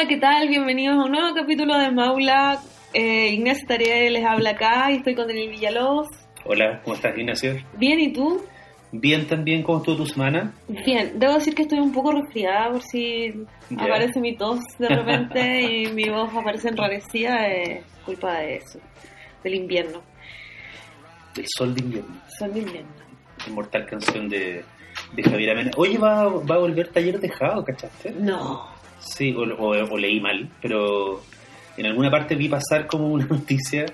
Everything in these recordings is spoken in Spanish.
Hola, ¿qué tal? Bienvenidos a un nuevo capítulo de Maula. Eh, Ignacio Tarea les habla acá y estoy con Daniel Villalobos. Hola, ¿cómo estás, Ignacio? Bien, ¿y tú? Bien también, ¿cómo estuvo tu semana? Bien, debo decir que estoy un poco resfriada por si Ya. aparece mi tos de repente y mi voz aparece enrarecida, es culpa de eso, del invierno. El sol de invierno, Son de invierno. inmortal canción de, de Javier Amena. Oye, va, va a volver Taller Dejado, ¿cachaste? No. Sí, o, o- o leí mal, pero en alguna parte vi pasar como una noticia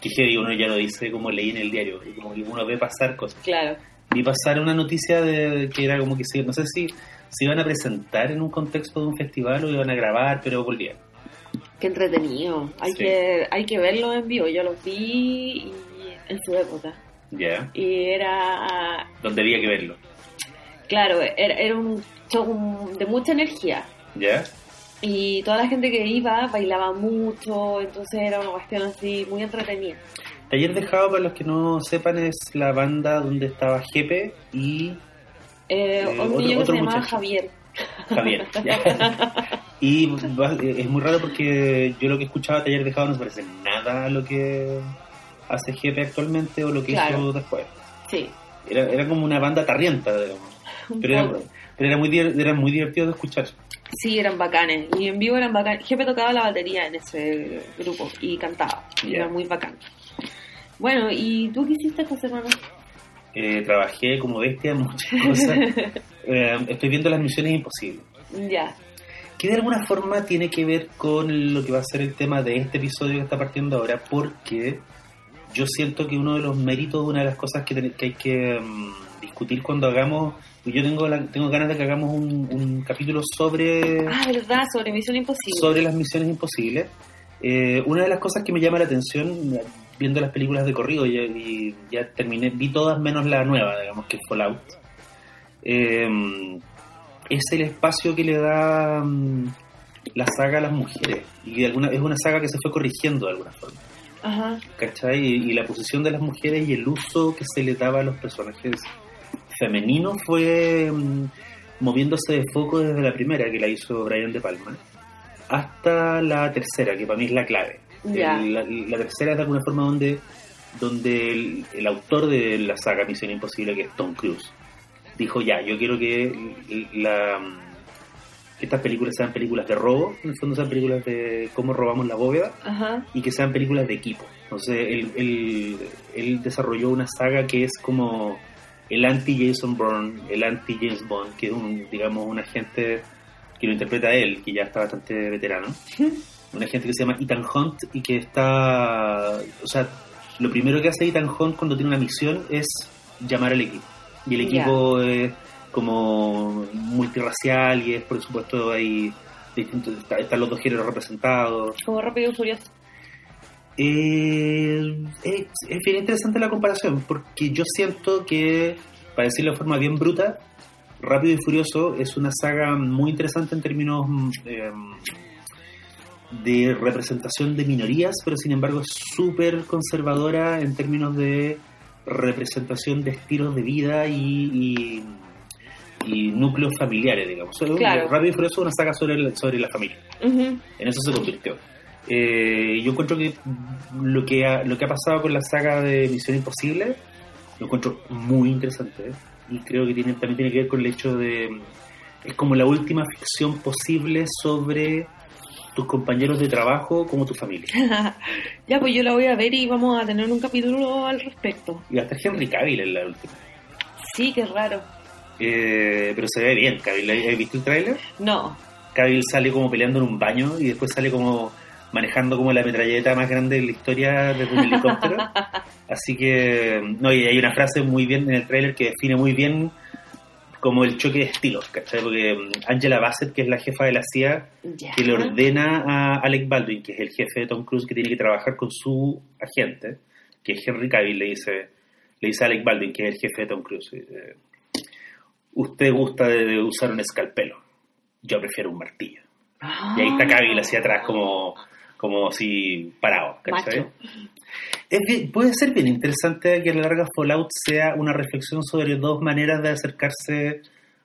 que heavy, uno ya lo dice como leí en el diario, y como que uno ve pasar cosas. Claro. Vi pasar una noticia de que era como que no sé si se iban a presentar en un contexto de un festival o iban a grabar, pero volvían. Qué entretenido. Hay, Sí. que, hay que verlo en vivo. Yo los vi y- en su época. Ya, Y era donde había que verlo. Claro, era, era un show de mucha energía Y toda la gente que iba bailaba mucho, entonces era una cuestión así muy entretenida. Taller Dejado, para los que no sepan, es la banda donde estaba Jepe y Eh, Eh, un otro- niño que se llamaba. Javier. Javier. y va- es muy raro porque yo lo que escuchaba Taller Dejado no se parece nada a lo que hace Jepe actualmente o lo que Claro. hizo después. Sí, Era, era como una banda tarrienta, digamos. Pero era, pero era muy, era muy divertido de escuchar. Sí, eran bacanes. Y en vivo eran bacanes. Jefe tocaba la batería en ese grupo y cantaba. y. Era muy bacán. Bueno, ¿y tú qué hiciste esta semana? Eh, trabajé como bestia en muchas cosas. Eh, estoy viendo las misiones imposibles. ya. que de alguna forma tiene que ver con lo que va a ser el tema de este episodio que está partiendo ahora, porque yo siento que uno de los méritos, una de las cosas que, que hay que mm, discutir cuando hagamos, y yo tengo, la- tengo ganas de que hagamos un, un capítulo sobre, Ah, verdad, sobre Misión Imposible. sobre las misiones imposibles. Eh, una de las cosas que me llama la atención, viendo las películas de corrido, y, y ya terminé, vi todas menos la nueva, digamos, que es Fallout. Eh, es el espacio que le da mm, la saga a las mujeres. Y de alguna, es una saga que se fue corrigiendo de alguna forma. Ajá. ¿Cachai? Y, y la posición de las mujeres y el uso que se le daba a los personajes femeninos fue mm, moviéndose de foco desde la primera, que la hizo Brian De Palma, hasta la tercera, que para mí es la clave. El- la, la tercera es de alguna forma donde, donde el, el autor de la saga Misión Imposible, que es Tom Cruise, dijo ya, yo quiero que la que estas películas sean películas de robo, en el fondo sean películas de cómo robamos la bóveda, Ajá. y que sean películas de equipo. Entonces, él, él, él desarrolló una saga que es como el anti-Jason Bourne, el anti-James Bond, que es un, digamos, un agente que lo interpreta él, que ya está bastante veterano. Un agente que se llama Ethan Hunt y que está... O sea, lo primero que hace Ethan Hunt cuando tiene una misión es llamar al equipo. Y el equipo es como multirracial y es, por supuesto, hay distintos... está- Están los dos géneros representados. Como rápido y furioso. Eh, es, es bien interesante la comparación, porque yo siento que, para decirlo de forma bien bruta, Rápido y Furioso es una saga muy interesante en términos mm, eh, de representación de minorías, pero sin embargo es súper conservadora en términos de representación de estilos de vida y, y- y núcleos familiares, digamos. Claro. Rápido y Furioso es una saga sobre, el- sobre la familia Ujú. en eso se convirtió. Eh, yo encuentro que lo que ha, lo que ha pasado con la saga de Misión Imposible lo encuentro muy interesante ¿eh? y creo que tiene, también tiene que ver con el hecho de es como la última ficción posible sobre tus compañeros de trabajo como tu familia ya, pues yo la voy a ver y vamos a tener un capítulo al respecto. y hasta Henry Cavill en la última Sí, qué raro. Eh, pero se ve bien Cavill ¿has visto el tráiler? No. Cavill sale como peleando en un baño y después sale como manejando como la metralleta más grande de la historia desde un helicóptero. Así que, no, y hay una frase muy bien en el tráiler que define muy bien como el choque de estilos, ¿cachai? Porque mm, Angela Bassett, que es la jefa de la CIA, que le ordena a Alec Baldwin, que es el jefe de Tom Cruise, que tiene que trabajar con su agente, que es Henry Cavill, le dice, le dice a Alec Baldwin, que es el jefe de Tom Cruise, eh, usted gusta de, de usar un escalpelo, yo prefiero un martillo. Y ahí está Cavill hacia atrás como, como así parado, ¿cachai? Macho. Es bien- puede ser bien interesante que a la larga Fallout sea una reflexión sobre dos maneras de acercarse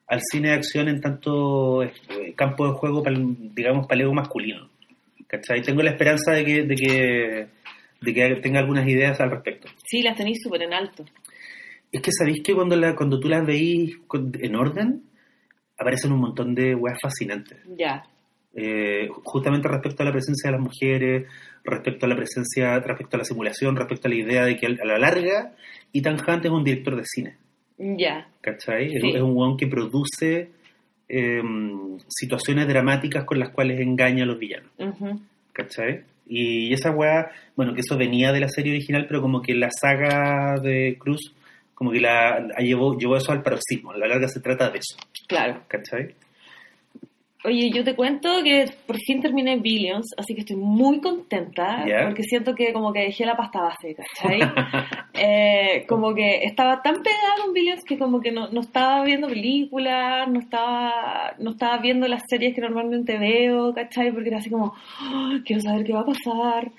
al cine de acción en tanto eh, campo de juego, para, digamos, paleo masculino. ¿Cachai? Tengo la esperanza de que, de que, de que tenga algunas ideas al respecto. Sí, las tenéis súper en alto. Es que sabéis que cuando, la, cuando tú las veís en orden, aparecen un montón de weas fascinantes. Ya. Eh, justamente respecto a la presencia de las mujeres, respecto a la presencia, respecto a la simulación, respecto a la idea de que a la larga Ethan Hunt es un director de cine, Ya. ¿cachai? Es- Sí. Es, un weón que produce eh, situaciones dramáticas con las cuales engaña a los villanos, Ujú. ¿cachai? Y esa weá, bueno, que eso venía de la serie original, pero como que la saga de Cruz, como que la, la llevó, llevó eso al paroxismo, a la larga se trata de eso, Claro. ¿cachai? Oye, yo te cuento que por fin terminé Billions, así que estoy muy contenta porque siento que como que dejé la pasta base, ¿cachai? Eh, como que estaba tan pegada con Billions que como que no, no estaba viendo películas, no estaba, no estaba viendo las series que normalmente veo, ¿cachai? Porque era así como, "Ah, quiero saber qué va a pasar.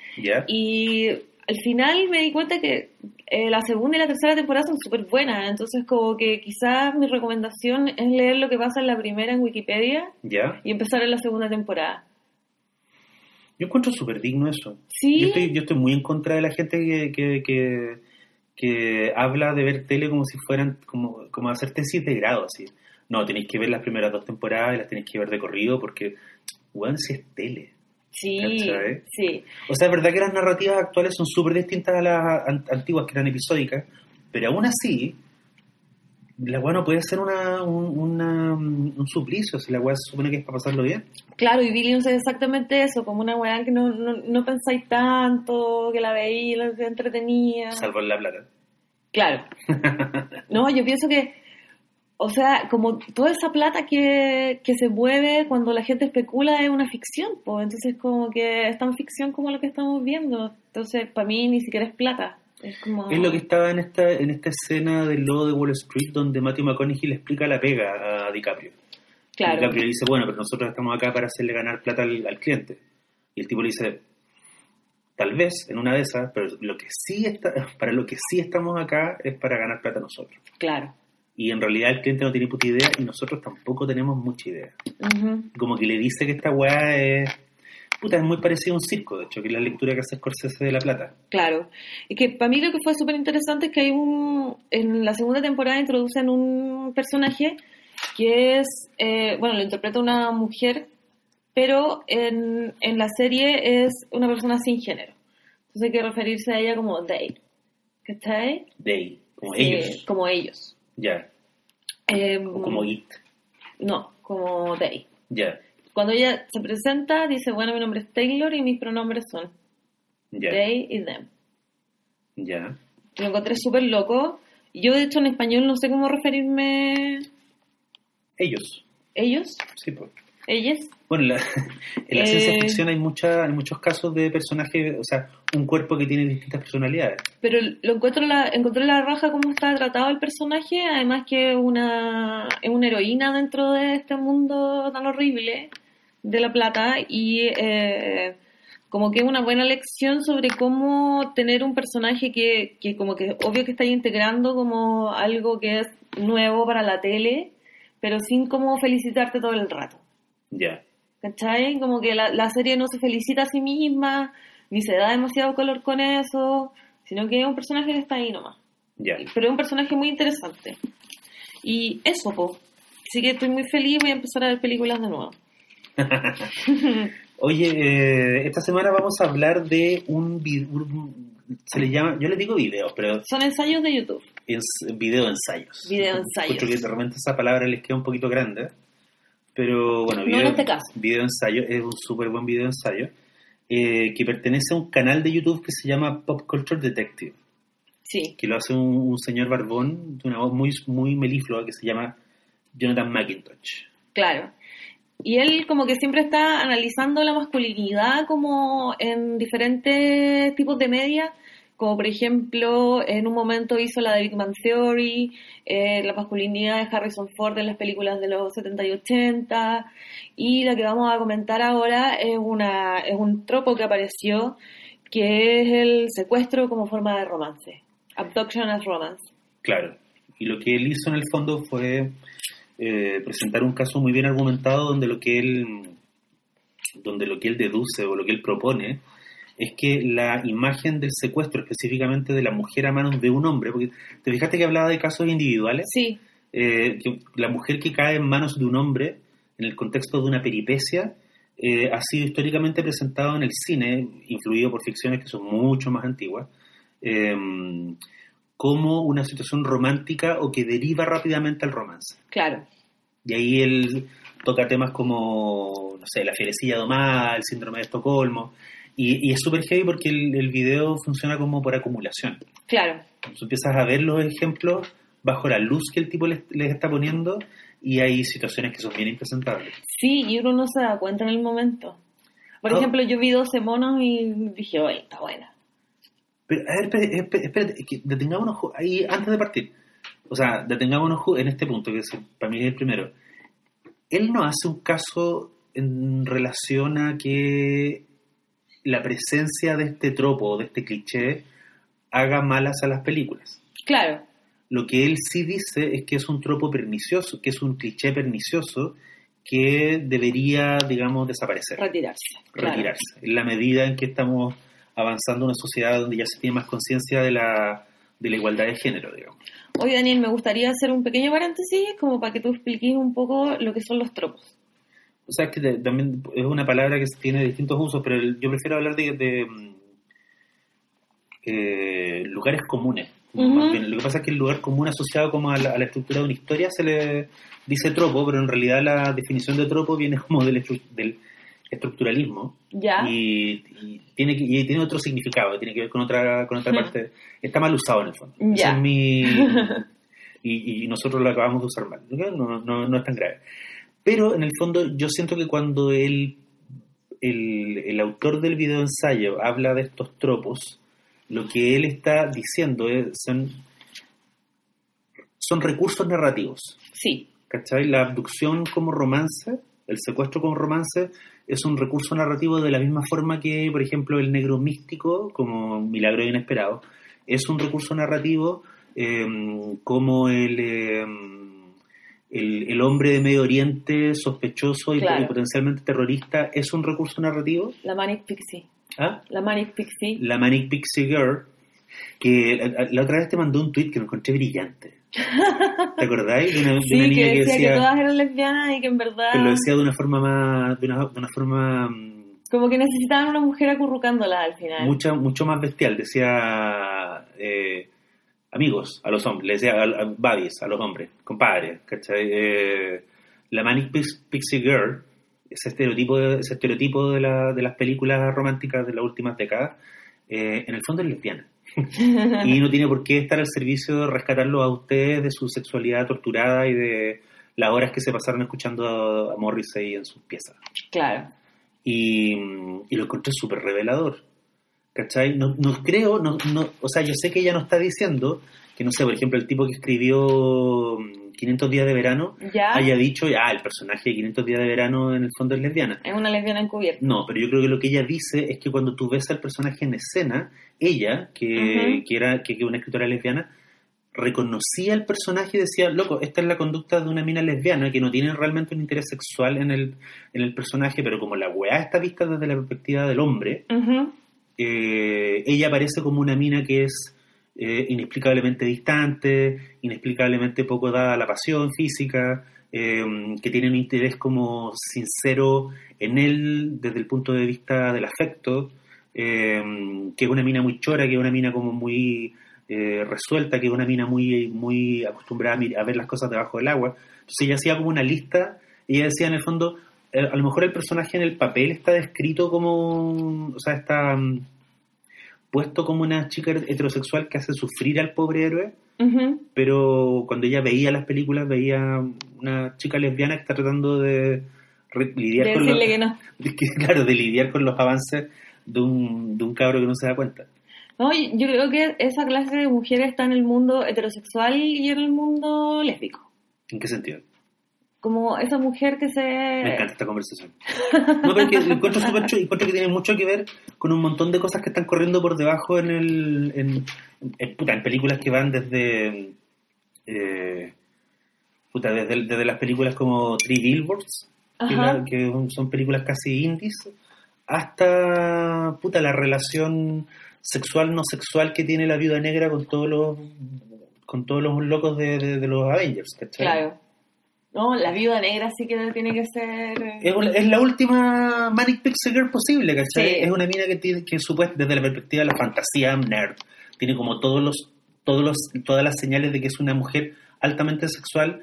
Y al final me di cuenta que eh, la segunda y la tercera temporada son súper buenas, entonces como que quizás mi recomendación es leer lo que pasa en la primera en Wikipedia y empezar en la segunda temporada. Yo encuentro súper digno eso. Sí, Yo estoy, yo estoy muy en contra de la gente que, que, que, que habla de ver tele como si fueran, como, como hacer tesis de grado, así. No, tenéis que ver las primeras dos temporadas y las tenéis que ver de corrido porque, bueno, si es tele. Sí, ¿Cachai? sí, O sea, es verdad que las narrativas actuales son súper distintas a las an- antiguas que eran episódicas, pero aún así, la weá no puede ser una, un, una- un suplicio, si la weá se supone que es para pasarlo bien. Claro, y Billions es exactamente eso, como una weá que no, no, no pensáis tanto, que la veía, la entretenía. Salvo en la plata. Claro. No, yo pienso que, o sea, como toda esa plata que, que se mueve cuando la gente especula es una ficción, pues entonces como que es tan ficción como lo que estamos viendo. Entonces, para mí ni siquiera es plata. Es como... Es lo que estaba en esta, en esta escena del logo de Wall Street donde Matthew McConaughey le explica la pega a DiCaprio. Claro. DiCaprio le dice, bueno, pero nosotros estamos acá para hacerle ganar plata al, al cliente. Y el tipo le dice, tal vez en una de esas, pero lo que sí está, para lo que sí estamos acá es para ganar plata nosotros. Claro. Y en realidad el cliente no tiene puta idea y nosotros tampoco tenemos mucha idea. Como que le dice que esta weá es... Puta, es muy parecido a un circo, de hecho, que es la lectura que hace Scorsese de La Plata. Claro. Y que para mí lo que fue súper interesante es que hay un. En la segunda temporada introducen un personaje que es. eh, bueno, lo interpreta una mujer, pero en, en la serie es una persona sin género. Entonces hay que referirse a ella como they. ¿Cachai? They, como Sí, ellos. Como ellos. Ya. Em, O como it. No, como they. Ya. Cuando ella se presenta, dice: Bueno, mi nombre es Taylor y mis pronombres son Ya. they y them. Ya. Lo encontré súper loco. Yo, de hecho, en español no sé cómo referirme Ellos. ellos, Sí, pues. Ellas. Bueno, la- en la Eh. ciencia ficción hay, mucha, hay muchos casos de personajes, o sea, un cuerpo que tiene distintas personalidades. Pero lo encuentro la, encontré la raja cómo está tratado el personaje, además que es una, es una heroína dentro de este mundo tan horrible de la plata y eh, como que es una buena lección sobre cómo tener un personaje que, que como que obvio que está integrando como algo que es nuevo para la tele, pero sin como felicitarte todo el rato. Ya. ¿Cachai? Como que la, la serie no se felicita a sí misma, ni se da demasiado color con eso, sino que es un personaje que está ahí nomás. Ya. Pero es un personaje muy interesante. Y eso, po. Así que estoy muy feliz, voy a empezar a ver películas de nuevo. Oye, eh, esta semana vamos a hablar de un, un- se le llama, yo les digo videos, pero Son ensayos de YouTube. es video ensayos. Video ensayos. Encuentro que de repente esa palabra les queda un poquito grande, pero bueno, No video, en este caso. video ensayo es un súper buen video ensayo eh, que pertenece a un canal de YouTube que se llama Pop Culture Detective, Sí, que lo hace un, un señor barbón de una voz muy, muy meliflua que se llama Jonathan McIntosh. claro. Y él como que siempre está analizando la masculinidad como en diferentes tipos de media, como por ejemplo en un momento hizo la de Big Man Theory, eh, la masculinidad de Harrison Ford en las películas de los 70 y 80, y la que vamos a comentar ahora es, una, es un tropo que apareció, que es el secuestro como forma de romance, abduction as romance. Claro. Y lo que él hizo en el fondo fue eh, presentar un caso muy bien argumentado donde lo que él donde lo que él deduce o lo que él propone es que la imagen del secuestro, específicamente de la mujer a manos de un hombre, porque te fijaste que hablaba de casos individuales, Sí, Eh, que la mujer que cae en manos de un hombre en el contexto de una peripecia eh, ha sido históricamente presentado en el cine, influido por ficciones que son mucho más antiguas, eh, como una situación romántica o que deriva rápidamente al romance. claro. Y ahí él toca temas como, no sé, la fierecilla domada, el síndrome de Estocolmo. Y, y es súper heavy porque el, el video funciona como por acumulación. Claro. Tú empiezas a ver los ejemplos bajo la luz que el tipo les, les está poniendo y hay situaciones que son bien impresentables. Sí, y uno no se da cuenta en el momento. Por ejemplo, yo vi 12 monos y dije, oye, está buena. Pero, a ver, espérate, espérate, espérate, es que detengámonos ahí antes de partir. O sea, detengámonos en este punto, que es, para mí es el primero. Él no hace un caso en relación a que la presencia de este tropo, de este cliché, haga malas a las películas. Claro, Lo que él sí dice es que es un tropo pernicioso, que es un cliché pernicioso que debería, digamos, desaparecer retirarse. claro. retirarse. En la medida en que estamos avanzando en una sociedad donde ya se tiene más conciencia de la, de la igualdad de género, digamos. Oye, Daniel, me gustaría hacer un pequeño paréntesis como para que tú expliques un poco lo que son los tropos. O sea, es que te- también es una palabra que tiene distintos usos, pero el- yo prefiero hablar de, de, mm, eh, lugares comunes. Ujú. más bien. Lo que pasa es que el lugar común asociado como a la, a la estructura de una historia se le dice tropo, pero en realidad la definición de tropo viene como del, estru- del estructuralismo ¿Ya? y, y tiene que- y tiene otro significado, tiene que ver con otra con otra parte. Está mal usado en el fondo. Ya. es mi y, y nosotros lo acabamos de usar mal. No, no, no es tan grave. Pero en el fondo yo siento que cuando el, el, el autor del video ensayo habla de estos tropos, lo que él está diciendo es, son, son recursos narrativos. Sí, ¿Cachai? La abducción como romance, el secuestro como romance, es un recurso narrativo de la misma forma que, por ejemplo, el negro místico, como Milagro Inesperado, es un recurso narrativo eh, como el, eh, el, el hombre de Medio Oriente sospechoso y, Claro. y potencialmente terrorista es un recurso narrativo. la Manic Pixie. ¿Ah? La Manic Pixie. La Manic Pixie Girl, que la, la otra vez te mandó un tweet que lo encontré brillante. ¿Te acordáis? De una, de Sí, una que niña decía que todas eran lesbianas y que en verdad Pero lo decía de una forma más, de una, de una forma mm, como que necesitaban una mujer acurrucándola al final. mucha, mucho más bestial. Decía eh, amigos a los hombres, le decía a, a buddies a los hombres, compadres, ¿cachai? Eh, la Manic Pix- Pixie Girl, ese estereotipo, de, ese estereotipo de, la, de las películas románticas de las últimas décadas, eh, en el fondo es lesbiana. y no tiene por qué estar al servicio de rescatarlo a ustedes de su sexualidad torturada y de las horas que se pasaron escuchando a, a Morrissey en sus piezas. Claro. Y, mm, y lo encontré súper revelador. ¿Cachai? No, no creo, no, no, o sea, yo sé que ella no está diciendo que, no sé, por ejemplo, el tipo que escribió mm, 500 días de verano Ya haya dicho, ah, el personaje de 500 días de verano en el fondo es lesbiana. es una lesbiana encubierta. No, pero yo creo que lo que ella dice es que cuando tú ves al personaje en escena, ella, que, Ujú. que era que, que una escritora lesbiana, reconocía al personaje y decía, loco, esta es la conducta de una mina lesbiana que no tiene realmente un interés sexual en el, en el personaje, pero como la weá está vista desde la perspectiva del hombre, Ujú. Eh, ella aparece como una mina que es eh, inexplicablemente distante, inexplicablemente poco dada a la pasión física, eh, que tiene un interés como sincero en él desde el punto de vista del afecto, eh, que es una mina muy chora, que es una mina como muy eh, resuelta, que es una mina muy, muy acostumbrada a, a ver las cosas debajo del agua. Entonces ella hacía como una lista y ella decía en el fondo, a lo mejor el personaje en el papel está descrito como, o sea, está mm, puesto como una chica heterosexual que hace sufrir al pobre héroe, pero cuando ella veía las películas veía una chica lesbiana que está tratando de lidiar De con los, decirle que no. de que, claro, de lidiar con los avances de un, de un cabro que no se da cuenta. No, yo creo que esa clase de mujer está en el mundo heterosexual y en el mundo lésbico. ¿En qué sentido? Como esa mujer que Me se... encanta esta conversación. No, pero es que encuentro súper chulo, encuentro que tiene mucho que ver con un montón de cosas que están corriendo por debajo en el en, en- puta, en películas que van desde eh, puta, desde, desde las películas como Three Billboards, que son películas casi indies, hasta puta, la relación sexual no sexual que tiene la viuda negra con todos los con todos los locos de, de- de los Avengers, ¿cachai? Claro. No, la viuda negra sí que tiene que ser... eh, Es, la última Manic Pixie Girl posible, ¿cachai? Sí. Es una mina que tiene, que supuest- desde la perspectiva de la fantasía nerd, tiene como todos los, todos los, todas las señales de que es una mujer altamente sexual,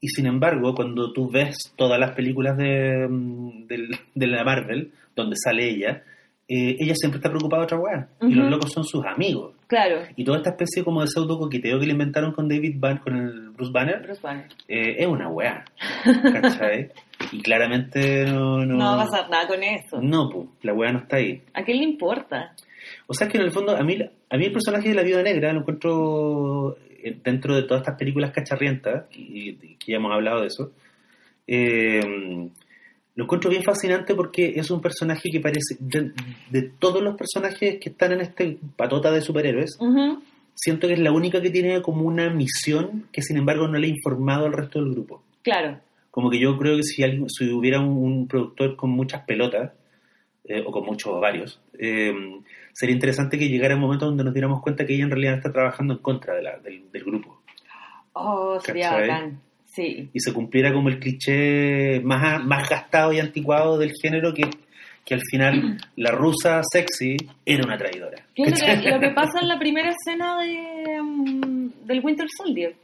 y sin embargo, cuando tú ves todas las películas de, mm, del- de la Marvel, donde sale ella, eh, ella siempre está preocupada de otra weá, y los locos son sus amigos. Claro. Y toda esta especie como de pseudo coqueteo que le inventaron con David Ban, con el Bruce Banner, Bruce Banner. eh, es una weá, ¿cachai? y claramente no... No, No va a pasar nada con eso. No, pu, la weá no está ahí. ¿A quién le importa? O sea, es que en el fondo, a mí, a mí el personaje de la Viuda Negra lo encuentro eh, dentro de todas estas películas cacharrientas, y, que ya hemos hablado de eso, eh, lo encuentro bien fascinante porque es un personaje que parece, de, de todos los personajes que están en este patota de superhéroes. Siento que es la única que tiene como una misión que sin embargo no le ha informado al resto del grupo. Claro. Como que yo creo que si, alguien, si hubiera un, un productor con muchas pelotas, eh, o con muchos o varios, eh, sería interesante que llegara un momento donde nos diéramos cuenta que ella en realidad está trabajando en contra de la- del, del grupo. Oh, sería bacán. Sí. Y se cumpliera como el cliché más, más gastado y anticuado del género que, que al final la rusa sexy era una traidora. ¿Qué es lo que, lo que pasa en la primera escena de, mm, del Winter Soldier?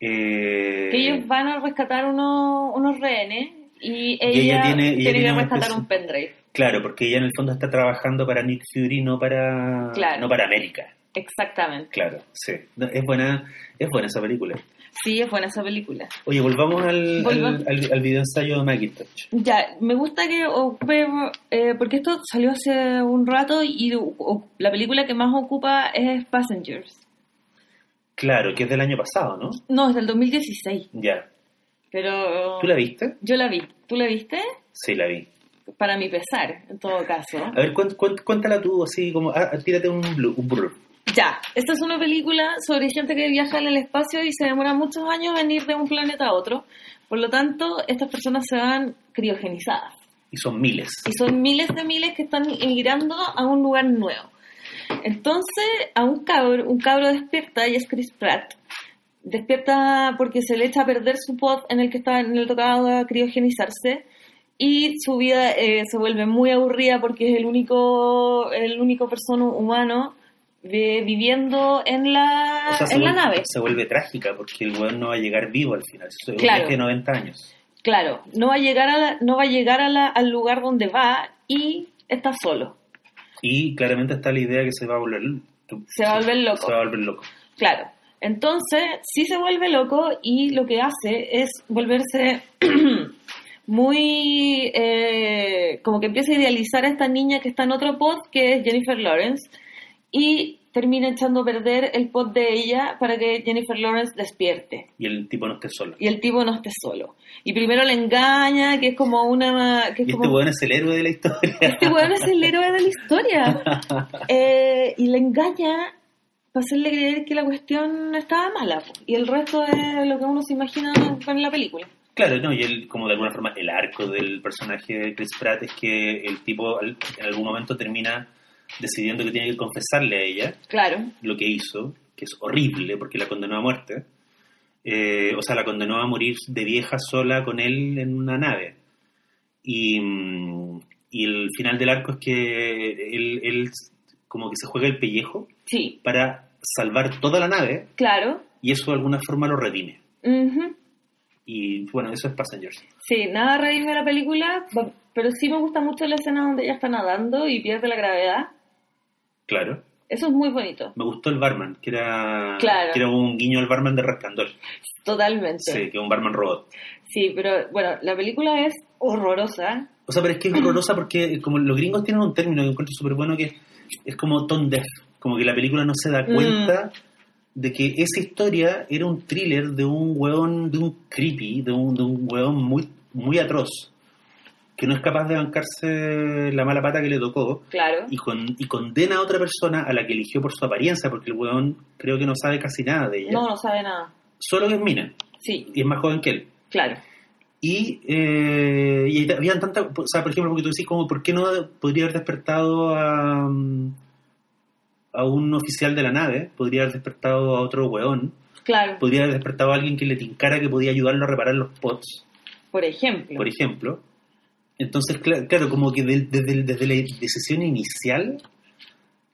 Eh, Que ellos van a rescatar unos, unos rehenes y ella, Y ella tiene- ella tiene tiene que una rescatar un pendrive. Claro, porque ella en el fondo está trabajando para Nick Fury, no para, Claro. no para América. Exactamente. Claro, sí. No, Es buena, es buena esa película. Sí, es buena esa película. Oye, volvamos al, al, al, al video ensayo de Macintosh. Ya, me gusta que ocupe, eh, porque esto salió hace un rato y o- la película que más ocupa es Passengers. Claro, que es del año pasado, ¿no? No, es del 2016, Ya. pero ¿Tú la viste? yo la vi. ¿Tú la viste? Sí, la vi. Para mi pesar, en todo caso. A ver, cuént- cuént- cuéntala tú, así como, ah, tírate un, un brr. Ya, esta es una película sobre gente que viaja en el espacio y se demora muchos años en ir de un planeta a otro. Por lo tanto, estas personas se van criogenizadas. Y son miles. Y son miles de miles que están emigrando a un lugar nuevo. Entonces, a un cabro, un cabro despierta, y es Chris Pratt. Despierta porque se le echa a perder su pod en el que estaba, en el tocaba criogenizarse. Y su vida eh, se vuelve muy aburrida porque es el único, el único persona humano viviendo en la, O sea, se en la vuelve, nave. se vuelve trágica porque el weón no va a llegar vivo al final. Es Claro. de 90 años. Claro, no va a llegar, a la- no va a llegar a la- al lugar donde va y está solo. Y claramente está la idea que se va a volver... Se va a volver loco. Se va a volver loco. Claro. Entonces, sí se vuelve loco y lo que hace es volverse muy... eh, como que empieza a idealizar a esta niña que está en otro pod, que es Jennifer Lawrence, y termina echando a perder el pod de ella para que Jennifer Lawrence despierte Y el tipo no esté solo. y el tipo no esté solo. Y primero le engaña, que es como una... Que es Y este como, weón es el héroe de la historia. este weón es el héroe de la historia. Eh, y le engaña para hacerle creer que la cuestión estaba mala. Y el resto es lo que uno se imagina en la película. Claro, no, y él, como de alguna forma, el arco del personaje de Chris Pratt es que el tipo en algún momento termina decidiendo que tiene que confesarle a ella Claro, lo que hizo, que es horrible porque la condenó a muerte. Eh, o sea, la condenó a morir de vieja sola con él en una nave. Y, mm, y el final del arco es que él, él como que se juega el pellejo sí, para salvar toda la nave claro. y eso de alguna forma lo redime. Ujú. Y bueno, eso es Passengers. Sí, nada reírme de la película, pero sí me gusta mucho la escena donde ella está nadando y pierde la gravedad. Claro. Eso es muy bonito, Me gustó el barman, que era, Claro. que era un guiño al barman de Rescandor. totalmente. Sí, que es un barman robot. Sí, pero bueno, la película es horrorosa. O sea, pero es que es horrorosa porque como los gringos tienen un término que encuentro súper bueno que es como tone deaf. Como que la película no se da Mm. cuenta de que esa historia era un thriller de un hueón, de un creepy, de un, de un hueón muy, muy atroz. Que no es capaz de bancarse la mala pata que le tocó. Claro. y, con, y condena a otra persona a la que eligió por su apariencia, porque el weón creo que no sabe casi nada de ella. No, no sabe nada. Solo que es mina. Sí, y es más joven que él. claro. Y, eh, y habían tantas, o sea, por ejemplo, porque tú decís como, ¿por qué no podría haber despertado a, a un oficial de la nave? Podría haber despertado a otro weón. Claro, Podría haber despertado a alguien que le tincara que podía ayudarlo a reparar los pots, por ejemplo. por ejemplo. Entonces, cla- claro, como que desde, el- desde la decisión inicial,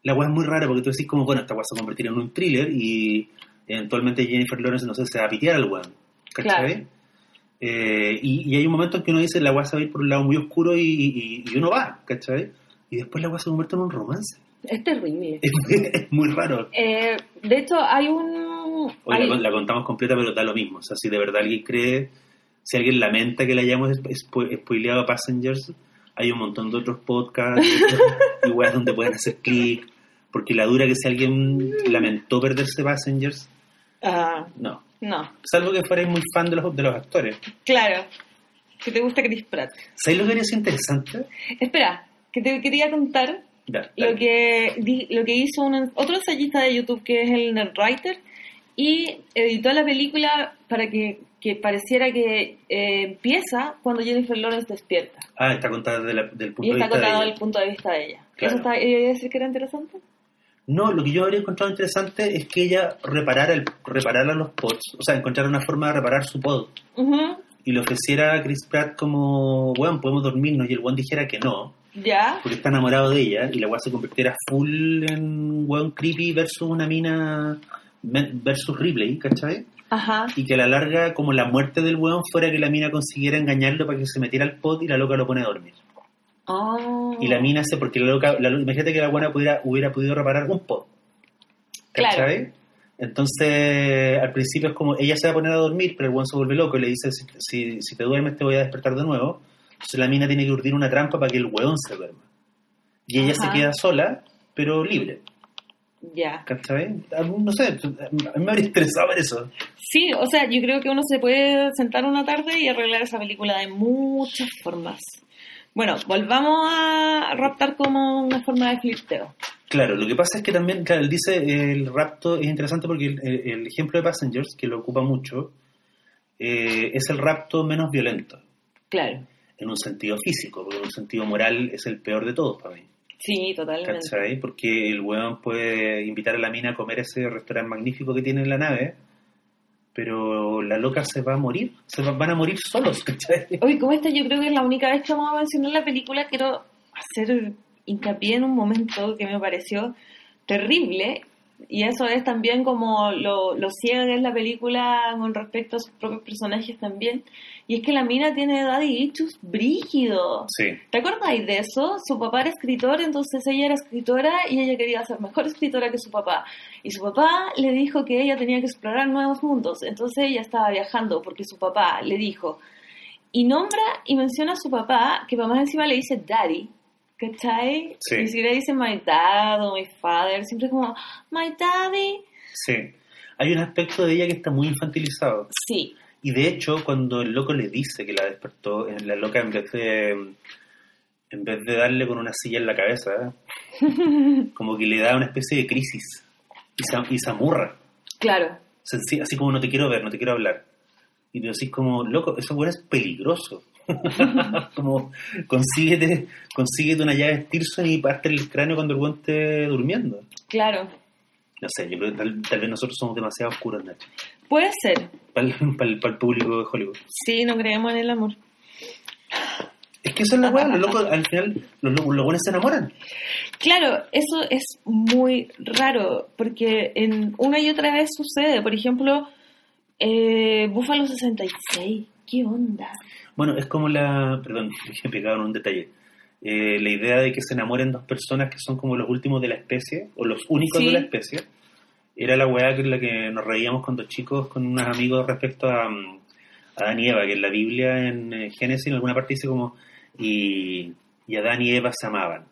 la weá es muy rara porque tú decís como, bueno, esta weá se va a convertir en un thriller y eventualmente Jennifer Lawrence, no sé, se va a pitear al weón. ¿Cachai? Claro. Eh, y, y hay un momento en que uno dice, la weá se va a ir por un lado muy oscuro y, y- y uno va, ¿cachai? Y después la weá se convierte en un romance. Es terrible. Es muy, es muy raro. Eh, de hecho, hay un... Hoy hay- la, la contamos completa, pero da lo mismo. O sea, si de verdad alguien cree, si alguien lamenta que le hayamos spo- spoileado a Passengers, hay un montón de otros podcasts y weas donde pueden hacer clic. Porque la dura que si alguien lamentó perderse Passengers, Ah, no. no, Salvo que fuerais muy fan de los, de los actores. claro. Que te gusta Chris Pratt. ¿Sabéis lo que sido interesante? Espera, que te quería contar Ya, lo que, lo que hizo un, otro ensayista de YouTube que es el Nerdwriter y editó la película para que, que pareciera que eh, empieza cuando Jennifer Lawrence despierta. Ah, está contada desde del punto Y de vista de ella. el punto de vista de ella. Claro. ¿Eso está, iba a decir que era interesante? No, lo que yo habría encontrado interesante es que ella reparara, el, reparara los pods, o sea, encontrara una forma de reparar su pod y le ofreciera a Chris Pratt como, bueno, podemos dormirnos y el weón dijera que no, Ya, porque está enamorado de ella y la weón se convirtiera full en weón creepy versus una mina versus Ripley, ¿cachai? ajá, Y que a la larga, como la muerte del weón fuera que la mina consiguiera engañarlo para que se metiera al pod y la loca lo pone a dormir. Oh. Y la mina se, porque la loca, la, imagínate que la buena pudiera, hubiera podido reparar un pod. ¿Cachai? Entonces, al principio es como, ella se va a poner a dormir, pero el buen se vuelve loco y le dice, si, si, si te duermes te voy a despertar de nuevo. Entonces la mina tiene que urdir una trampa para que el weón se duerma. Y ella Ajá. se queda sola, pero libre. Ya. ¿Cachai? A mí, No sé, a mí me habría interesado ver eso. Sí, o sea, yo creo que uno se puede sentar una tarde y arreglar esa película de muchas formas. Bueno, volvamos a raptar como una forma de flirteo. Claro, lo que pasa es que también, claro, él dice, el rapto es interesante porque el ejemplo de Passengers, que lo ocupa mucho, eh, es el rapto menos violento, Claro. en un sentido físico, porque en un sentido moral es el peor de todos para mí. Sí, totalmente. ¿Cachai? Porque el weón puede invitar a la mina a comer ese restaurante magnífico que tiene en la nave, pero la loca se va a morir, se va- van a morir solos, ¿cachai? Hoy, como esta yo creo que es la única vez que vamos a mencionar la película, quiero hacer hincapié en un momento que me pareció terrible, y eso es también como lo, lo ciega que es la película con respecto a sus propios personajes también, y es que la mina tiene edad y hechos brígidos. Sí, ¿Te acordáis de eso? Su papá era escritor, entonces ella era escritora y ella quería ser mejor escritora que su papá. Y su papá le dijo que ella tenía que explorar nuevos mundos. Entonces ella estaba viajando porque su papá le dijo. Y nombra y menciona a su papá, que mamá encima le dice daddy. ¿Cachai? Sí. Ni siquiera dice my dad o my father. Siempre es como my daddy. sí. Hay un aspecto de ella que está muy infantilizado. Sí. Y de hecho, cuando el loco le dice que la despertó, eh, la loca en vez de en vez de darle con una silla en la cabeza, como que le da una especie de crisis y se, y se amurra. Claro. Así como no te quiero ver, no te quiero hablar. Y tú decís como, loco, eso bueno es peligroso. como, consíguete, consíguete una llave Stirson y parte el cráneo cuando el weón esté durmiendo. Claro. No sé, yo creo que tal, tal vez nosotros somos demasiado oscuros, Nacho. Puede ser. Para el, para el- para el público de Hollywood. Sí, no creemos en el amor. Es que eso es la weá, los locos, al final, los, locos- los buenos se enamoran. Claro, eso es muy raro, porque en una y otra vez sucede. Por ejemplo, eh, Búfalo 66. ¿Qué onda? Bueno, es como la. Perdón, me pegaron un detalle. Eh, la idea de que se enamoren dos personas que son como los últimos de la especie, o los únicos Sí. de la especie, era la weá que la que nos reíamos cuando chicos con unos amigos respecto a, mm, a Adán y Eva, que en la Biblia, en eh, Génesis, en alguna parte dice como. Y, y Adán y Eva se amaban.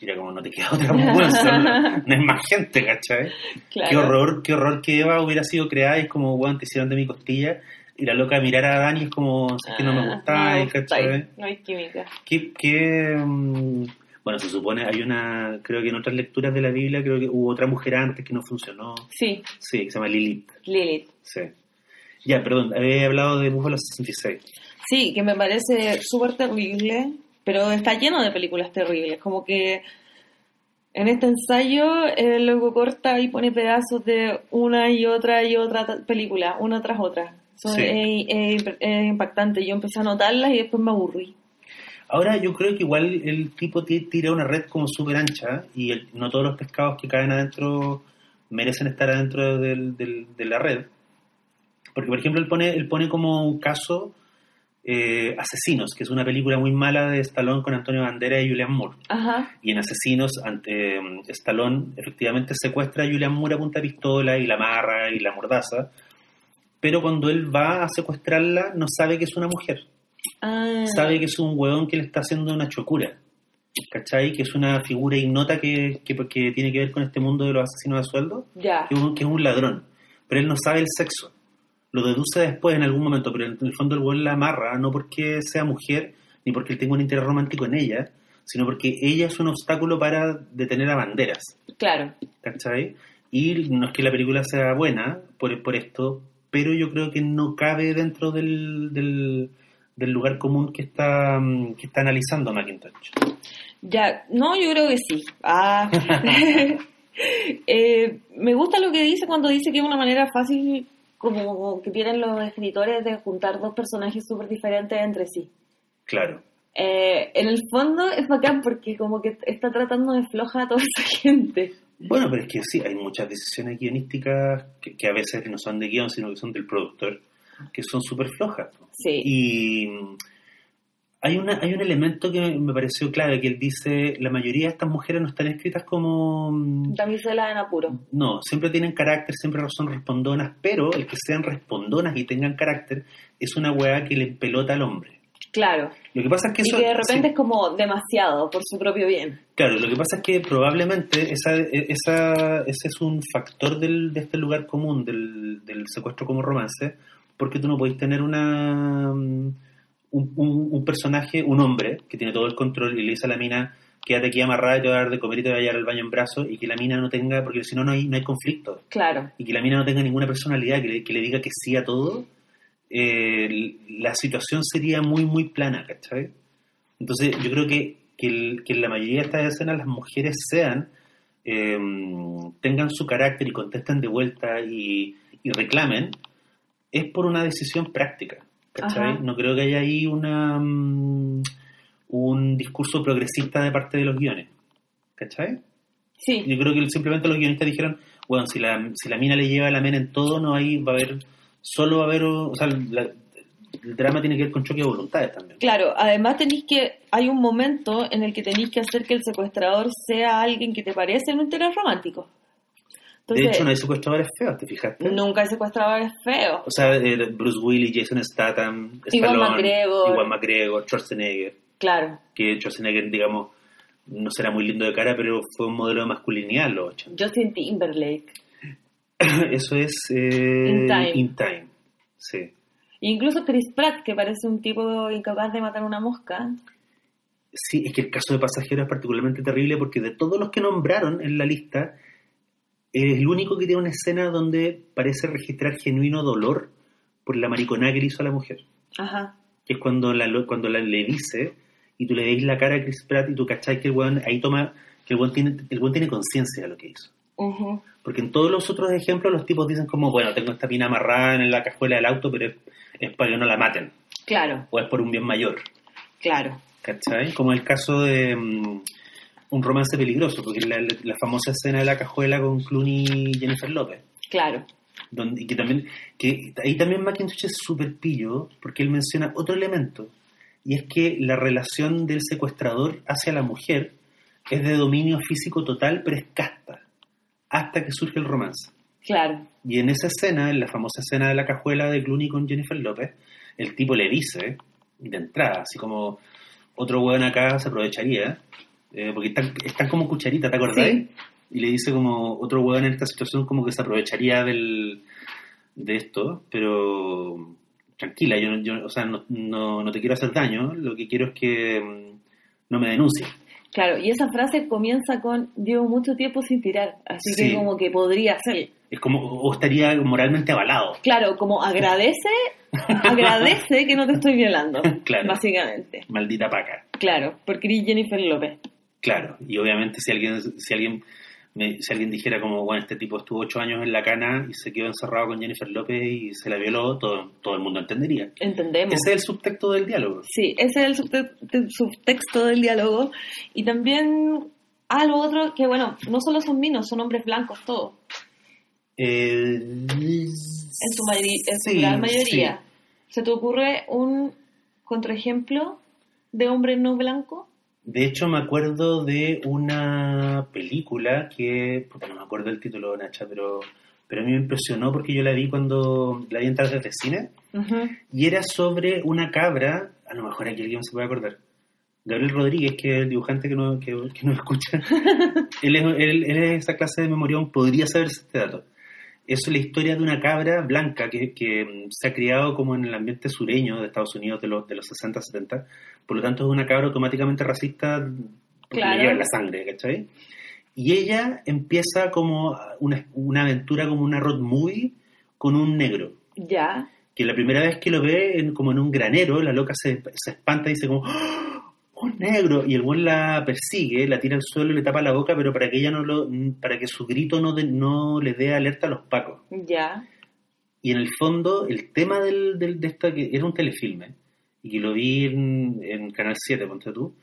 Y era como, no te queda otra weá, son- no es más gente, ¿cachai? Claro. Qué horror, qué horror que Eva hubiera sido creada y es como, weón, te hicieron de mi costilla. Y la loca mirar a Dani es como, es que no me Ah, no gustáis, ¿cachai? No hay química. ¿Qué, qué, mm, bueno, se supone, hay una, creo que en otras lecturas de la Biblia, creo que hubo otra mujer antes que no funcionó. Sí, Sí, que se llama Lilith. Lilith. Sí. Ya, perdón, había hablado de Búfalo 66. Sí, que me parece súper terrible, pero está lleno de películas terribles. Como que en este ensayo el loco corta y pone pedazos de una y otra y otra película, una tras otra. Son, Sí. es, es- es impactante. Yo empecé a notarlas y después me aburrí. Ahora yo creo que igual el tipo ti- tira una red como súper ancha y el- no todos los pescados que caen adentro merecen estar adentro del- del- de la red. Porque, por ejemplo, él pone, él pone como un caso eh, Asesinos, que es una película muy mala de Stallone con Antonio Bandera y Julian Moore. Ajá, Y en Asesinos, ante um, Stallone efectivamente secuestra a Julian Moore a punta de pistola y la amarra y la mordaza. Pero cuando él va a secuestrarla, no sabe que es una mujer. Ah, Sabe que es un hueón que le está haciendo una chocura. ¿Cachai? Que es una figura ignota que, que, que tiene que ver con este mundo de los asesinos a sueldo. ya, Que es, un, que es un ladrón. Pero él no sabe el sexo. Lo deduce después en algún momento, pero en el fondo el hueón la amarra, no porque sea mujer, ni porque él tenga un interés romántico en ella, sino porque ella es un obstáculo para detener a banderas. claro. ¿cachai? Y no es que la película sea buena por, por esto, pero yo creo que no cabe dentro del, del, del lugar común que está, mm, que está analizando Macintosh. Ya, no, yo creo que sí. Ah. Eh, me gusta lo que dice cuando dice que es una manera fácil como que tienen los escritores de juntar dos personajes súper diferentes entre sí. Claro. Eh, en el fondo es bacán porque como que está tratando de floja a toda esa gente. Bueno, pero es que sí, hay muchas decisiones guionísticas que, que a veces no son de guion, sino que son del productor, que son súper flojas. Sí. Y mm, hay, una, hay un elemento que me pareció clave, que él dice, la mayoría de estas mujeres no están escritas como... mm, Damisela en apuro. No, siempre tienen carácter, siempre son respondonas, pero el que sean respondonas y tengan carácter es una weá que le pelota al hombre. Claro. Lo que pasa es que Y eso... que de repente sí, es como demasiado por su propio bien. claro, lo que pasa es que probablemente esa, esa, ese es un factor del, de este lugar común del, del secuestro como romance, porque tú no podéis tener una un, un- un personaje, un hombre, que tiene todo el control y le dice a la mina, quédate aquí amarrada y te voy a dar de comer y te voy a llevar al baño en brazos, y que la mina no tenga, porque si no, no hay, no hay conflicto. Claro. y que la mina no tenga ninguna personalidad, que le, que le diga que sí a todo, eh, la situación sería muy, muy plana, ¿cachai? Entonces, yo creo que, que, el- que en la mayoría de estas escenas las mujeres sean, eh, tengan su carácter y contesten de vuelta y, y reclamen, es por una decisión práctica, ¿cachai? No creo que haya ahí una, mm, un discurso progresista de parte de los guiones, ¿cachai? Sí. Yo creo que simplemente los guionistas dijeron, bueno, si la, si la mina le lleva la mena en todo, no hay, va a haber, solo va a haber, o sea, la- el drama tiene que ver con choque de voluntades también. Claro, además tenéis que, hay un momento en el que tenéis que hacer que el secuestrador sea alguien que te parece en un interés romántico. De hecho, no hay secuestradores feos, ¿te fijaste? nunca hay secuestradores feos. O sea, eh, Bruce Willis, Jason Statham, Iwan Stallone, McGregor. Iwan McGregor, Schwarzenegger, Claro, que Schwarzenegger, digamos, no será muy lindo de cara, pero fue un modelo de masculinidad en los 80. Justin Timberlake. Eso es eh, In Time. In Time, sí. Incluso Chris Pratt, que parece un tipo incapaz de matar una mosca. Sí, es que el caso de Pasajero es particularmente terrible porque de todos los que nombraron en la lista, es el único que tiene una escena donde parece registrar genuino dolor por la mariconada que le hizo a la mujer. Ajá. Que es cuando, la, cuando la, le dice y tú le veis la cara a Chris Pratt y tú cachai que el weón ahí toma, que el weón tiene, el weón tiene conciencia de lo que hizo. Ujú. Porque en todos los otros ejemplos los tipos dicen como, bueno, tengo esta mina amarrada en la cajuela del auto, pero es, es para que no la maten, Claro, o es por un bien mayor. claro. ¿cachai? Como el caso de mm, un romance peligroso, porque la, la- famosa escena de la cajuela con Clooney y Jennifer López, Claro. donde, y que también, que ahí también Macintosh es súper pillo, porque él menciona otro elemento, y es que la relación del secuestrador hacia la mujer es de dominio físico total, pero es casta, hasta que surge el romance. Claro. Y en esa escena, en la famosa escena de la cajuela de Clooney con Jennifer López, el tipo le dice, de entrada, así como otro hueón acá se aprovecharía, eh, porque están, están como cucharita, ¿te acordás? Sí. Y le dice como otro hueón en esta situación como que se aprovecharía del, de esto, pero tranquila, yo, no- yo o sea, no, no, no te quiero hacer daño, lo que quiero es que mm, no me denuncies. Claro, y esa frase comienza con llevo mucho tiempo sin tirar, así Sí. que como que podría ser. Es como, o estaría moralmente avalado. Claro, como agradece, agradece que no te estoy violando, Claro. básicamente. Maldita paca. Claro, porque eres Jennifer López. Claro, y obviamente si alguien, si alguien, me- si alguien dijera como, bueno, este tipo estuvo ocho años en la cana y se quedó encerrado con Jennifer López y se la violó, todo, todo el mundo entendería. Entendemos. Ese es el subtexto del diálogo. Sí, ese es el subte- te- subtexto del diálogo. Y también algo otro que, bueno, no solo son minos, son hombres blancos todos, Eh, en su, mayoría, en su sí, gran mayoría. sí. ¿Se te ocurre un contraejemplo de hombre no blanco? De hecho, me acuerdo de una película que, puta, no me acuerdo el título, Nacha, pero, pero a mí me impresionó porque yo la vi cuando la vi en tardes de cine. Y era sobre una cabra, a lo mejor aquí alguien se puede acordar, Gabriel Rodríguez, que es el dibujante que no, que, que no escucha, él, es, él, él es esa clase de memorión, podría saberse este dato. Es la historia de una cabra blanca que, que mm, se ha criado como en el ambiente sureño de Estados Unidos de los, de los 60, 70. Por lo tanto, es una cabra automáticamente racista porque Claro. le lleva la sangre, ¿cachai? Y ella empieza como una, una aventura, como una road movie con un negro Ya. que la primera vez que lo ve en- como en un granero, la loca se, se espanta y dice como ¡Ah! ¡Un negro! Y el buen la persigue, la tira al suelo y le tapa la boca, pero para que ella no lo, para que su grito no, de- no le dé alerta a los pacos. Ya. Y en el fondo, el tema del, del- de esta, que era un telefilme, y que lo vi en, en Canal 7, ponte tú,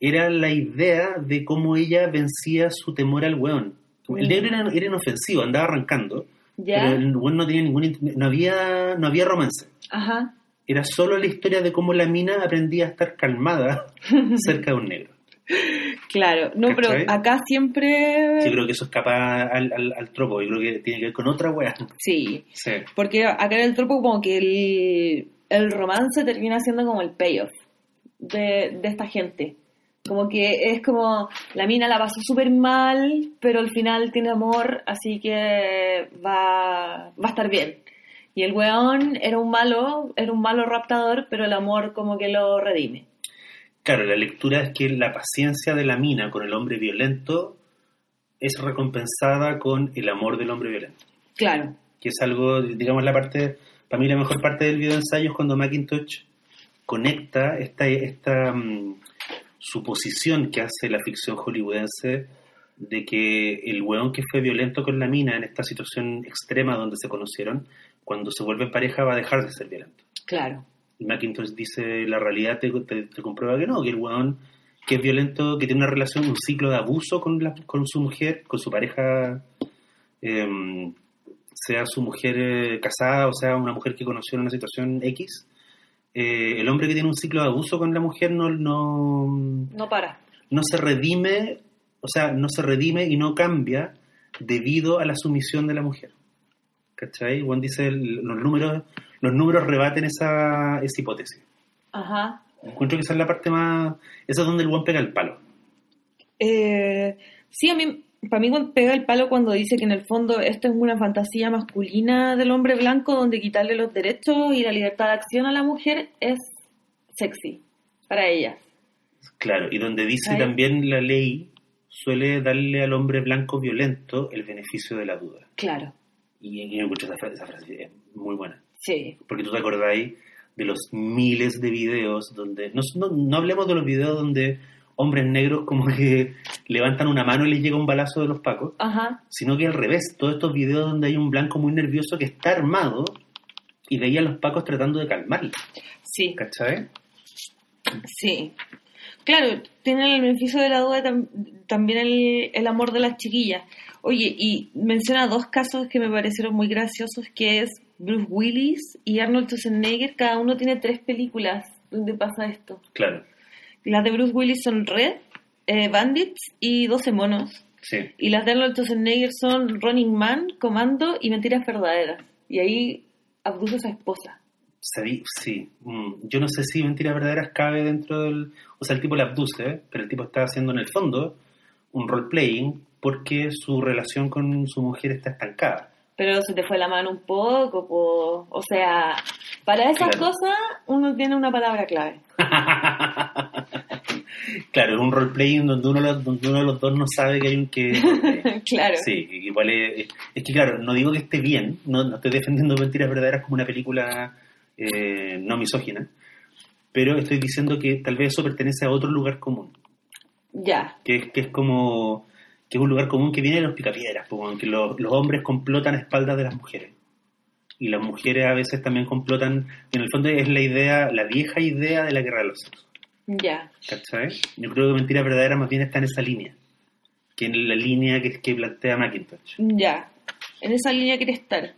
era la idea de cómo ella vencía su temor al weón. El Mm. negro era, era inofensivo, andaba arrancando, Ya. pero el weón no tenía ningún, no había, no había romance Ajá. Era solo la historia de cómo la mina aprendía a estar calmada cerca de un negro. Claro. No, pero acá siempre... Yo creo que eso escapa al, al, al tropo, yo creo que tiene que ver con otra wea. Sí. Sí, Porque acá en el tropo como que el, el romance termina siendo como el payoff de, de esta gente. Como que es como la mina la pasó súper mal, pero al final tiene amor, así que va, va a estar bien. Y el weón era un malo, era un malo raptador, pero el amor como que lo redime. Claro, la lectura es que la paciencia de la mina con el hombre violento es recompensada con el amor del hombre violento. Claro, Que es algo, digamos, la parte, para mí la mejor parte del video ensayo es cuando Macintosh conecta esta, esta mm, suposición que hace la ficción hollywoodense de que el weón que fue violento con la mina en esta situación extrema donde se conocieron, cuando se vuelve pareja va a dejar de ser violento. claro. Y Macintosh dice, la realidad te, te- te comprueba que no, que el weón que es violento, que tiene una relación, un ciclo de abuso con, la- con su mujer, con su pareja, em, sea su mujer eh, casada o sea una mujer que conoció en una situación X, eh, el hombre que tiene un ciclo de abuso con la mujer no, no, No para. no se redime, o sea, no se redime y no cambia debido a la sumisión de la mujer. ¿Cachai? Juan dice, el- los números, los números rebaten esa, esa hipótesis. Ajá. Encuentro que esa es la parte más... Esa es donde el Juan pega el palo. Eh, sí, a mí, para mí pega el palo cuando dice que en el fondo esto es una fantasía masculina del hombre blanco donde quitarle los derechos y la libertad de acción a la mujer es sexy para ella. Claro, y donde dice también la ley suele darle al hombre blanco violento el beneficio de la duda. Claro, Y, y me encuentro esa frase, esa frase es muy buena. sí, Porque tú te acordáis de los miles de videos donde... No, no, no hablemos de los videos donde hombres negros como que levantan una mano y les llega un balazo de los pacos, ajá, sino que al revés, todos estos videos donde hay un blanco muy nervioso que está armado y veía a los pacos tratando de calmarlo, sí, ¿cachai? sí. Claro, tiene el beneficio de la duda tam- también el, el amor de las chiquillas. Oye, y menciona dos casos que me parecieron muy graciosos, que es Bruce Willis y Arnold Schwarzenegger. Cada uno tiene tres películas donde pasa esto. Claro, Las de Bruce Willis son Red, eh, Bandits y 12 monos. sí. Y las de Arnold Schwarzenegger son Running Man, Comando y Mentiras Verdaderas. Y ahí abduce a su esposa. Sí, mm, yo no sé si mentiras verdaderas cabe dentro del... O sea, el tipo la abduce, ¿eh? pero el tipo está haciendo en el fondo un role-playing porque su relación con su mujer está estancada. Pero se te fue la mano un poco, po. o sea, para esas Claro. cosas uno tiene una palabra clave. claro, es un role-playing donde uno, donde uno de los dos no sabe que hay un que... claro. Sí, igual es, es que, claro, no digo que esté bien, no, no estoy defendiendo Mentiras Verdaderas como una película eh, no misógina, pero estoy diciendo que tal vez eso pertenece a otro lugar común, Ya. que, que es como que es un lugar común que viene de los picapiedras, como que los, los hombres complotan a espaldas de las mujeres. Y las mujeres a veces también complotan, en el fondo es la idea, la vieja idea de la guerra de los sexos. Ya. ¿Cachai? Yo creo que Mentira Verdadera más bien está en esa línea, que en la línea que, que plantea Macintosh. Ya. En esa línea quiere estar.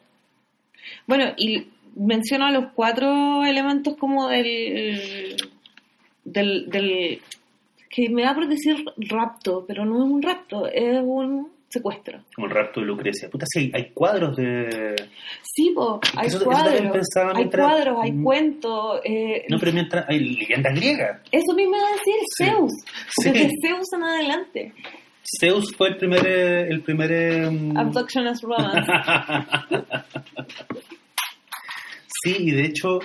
Bueno, y menciono los cuatro elementos como del. del. del que me da por decir rapto, pero no es un rapto, es un secuestro. Como el rapto de Lucrecia. Puta, sí, hay, cuadros de... Sí, po, hay Eso- eso también cuadros, pensaba hay mientras- cuadros, hay cuentos. eh, No, pero mientras hay leyendas griegas. Eso mismo iba a decir Sí. Zeus, Sí. desde Zeus en adelante. Zeus fue el primer... eh, El primer eh, mm, Abduction as Romance. sí, y de hecho,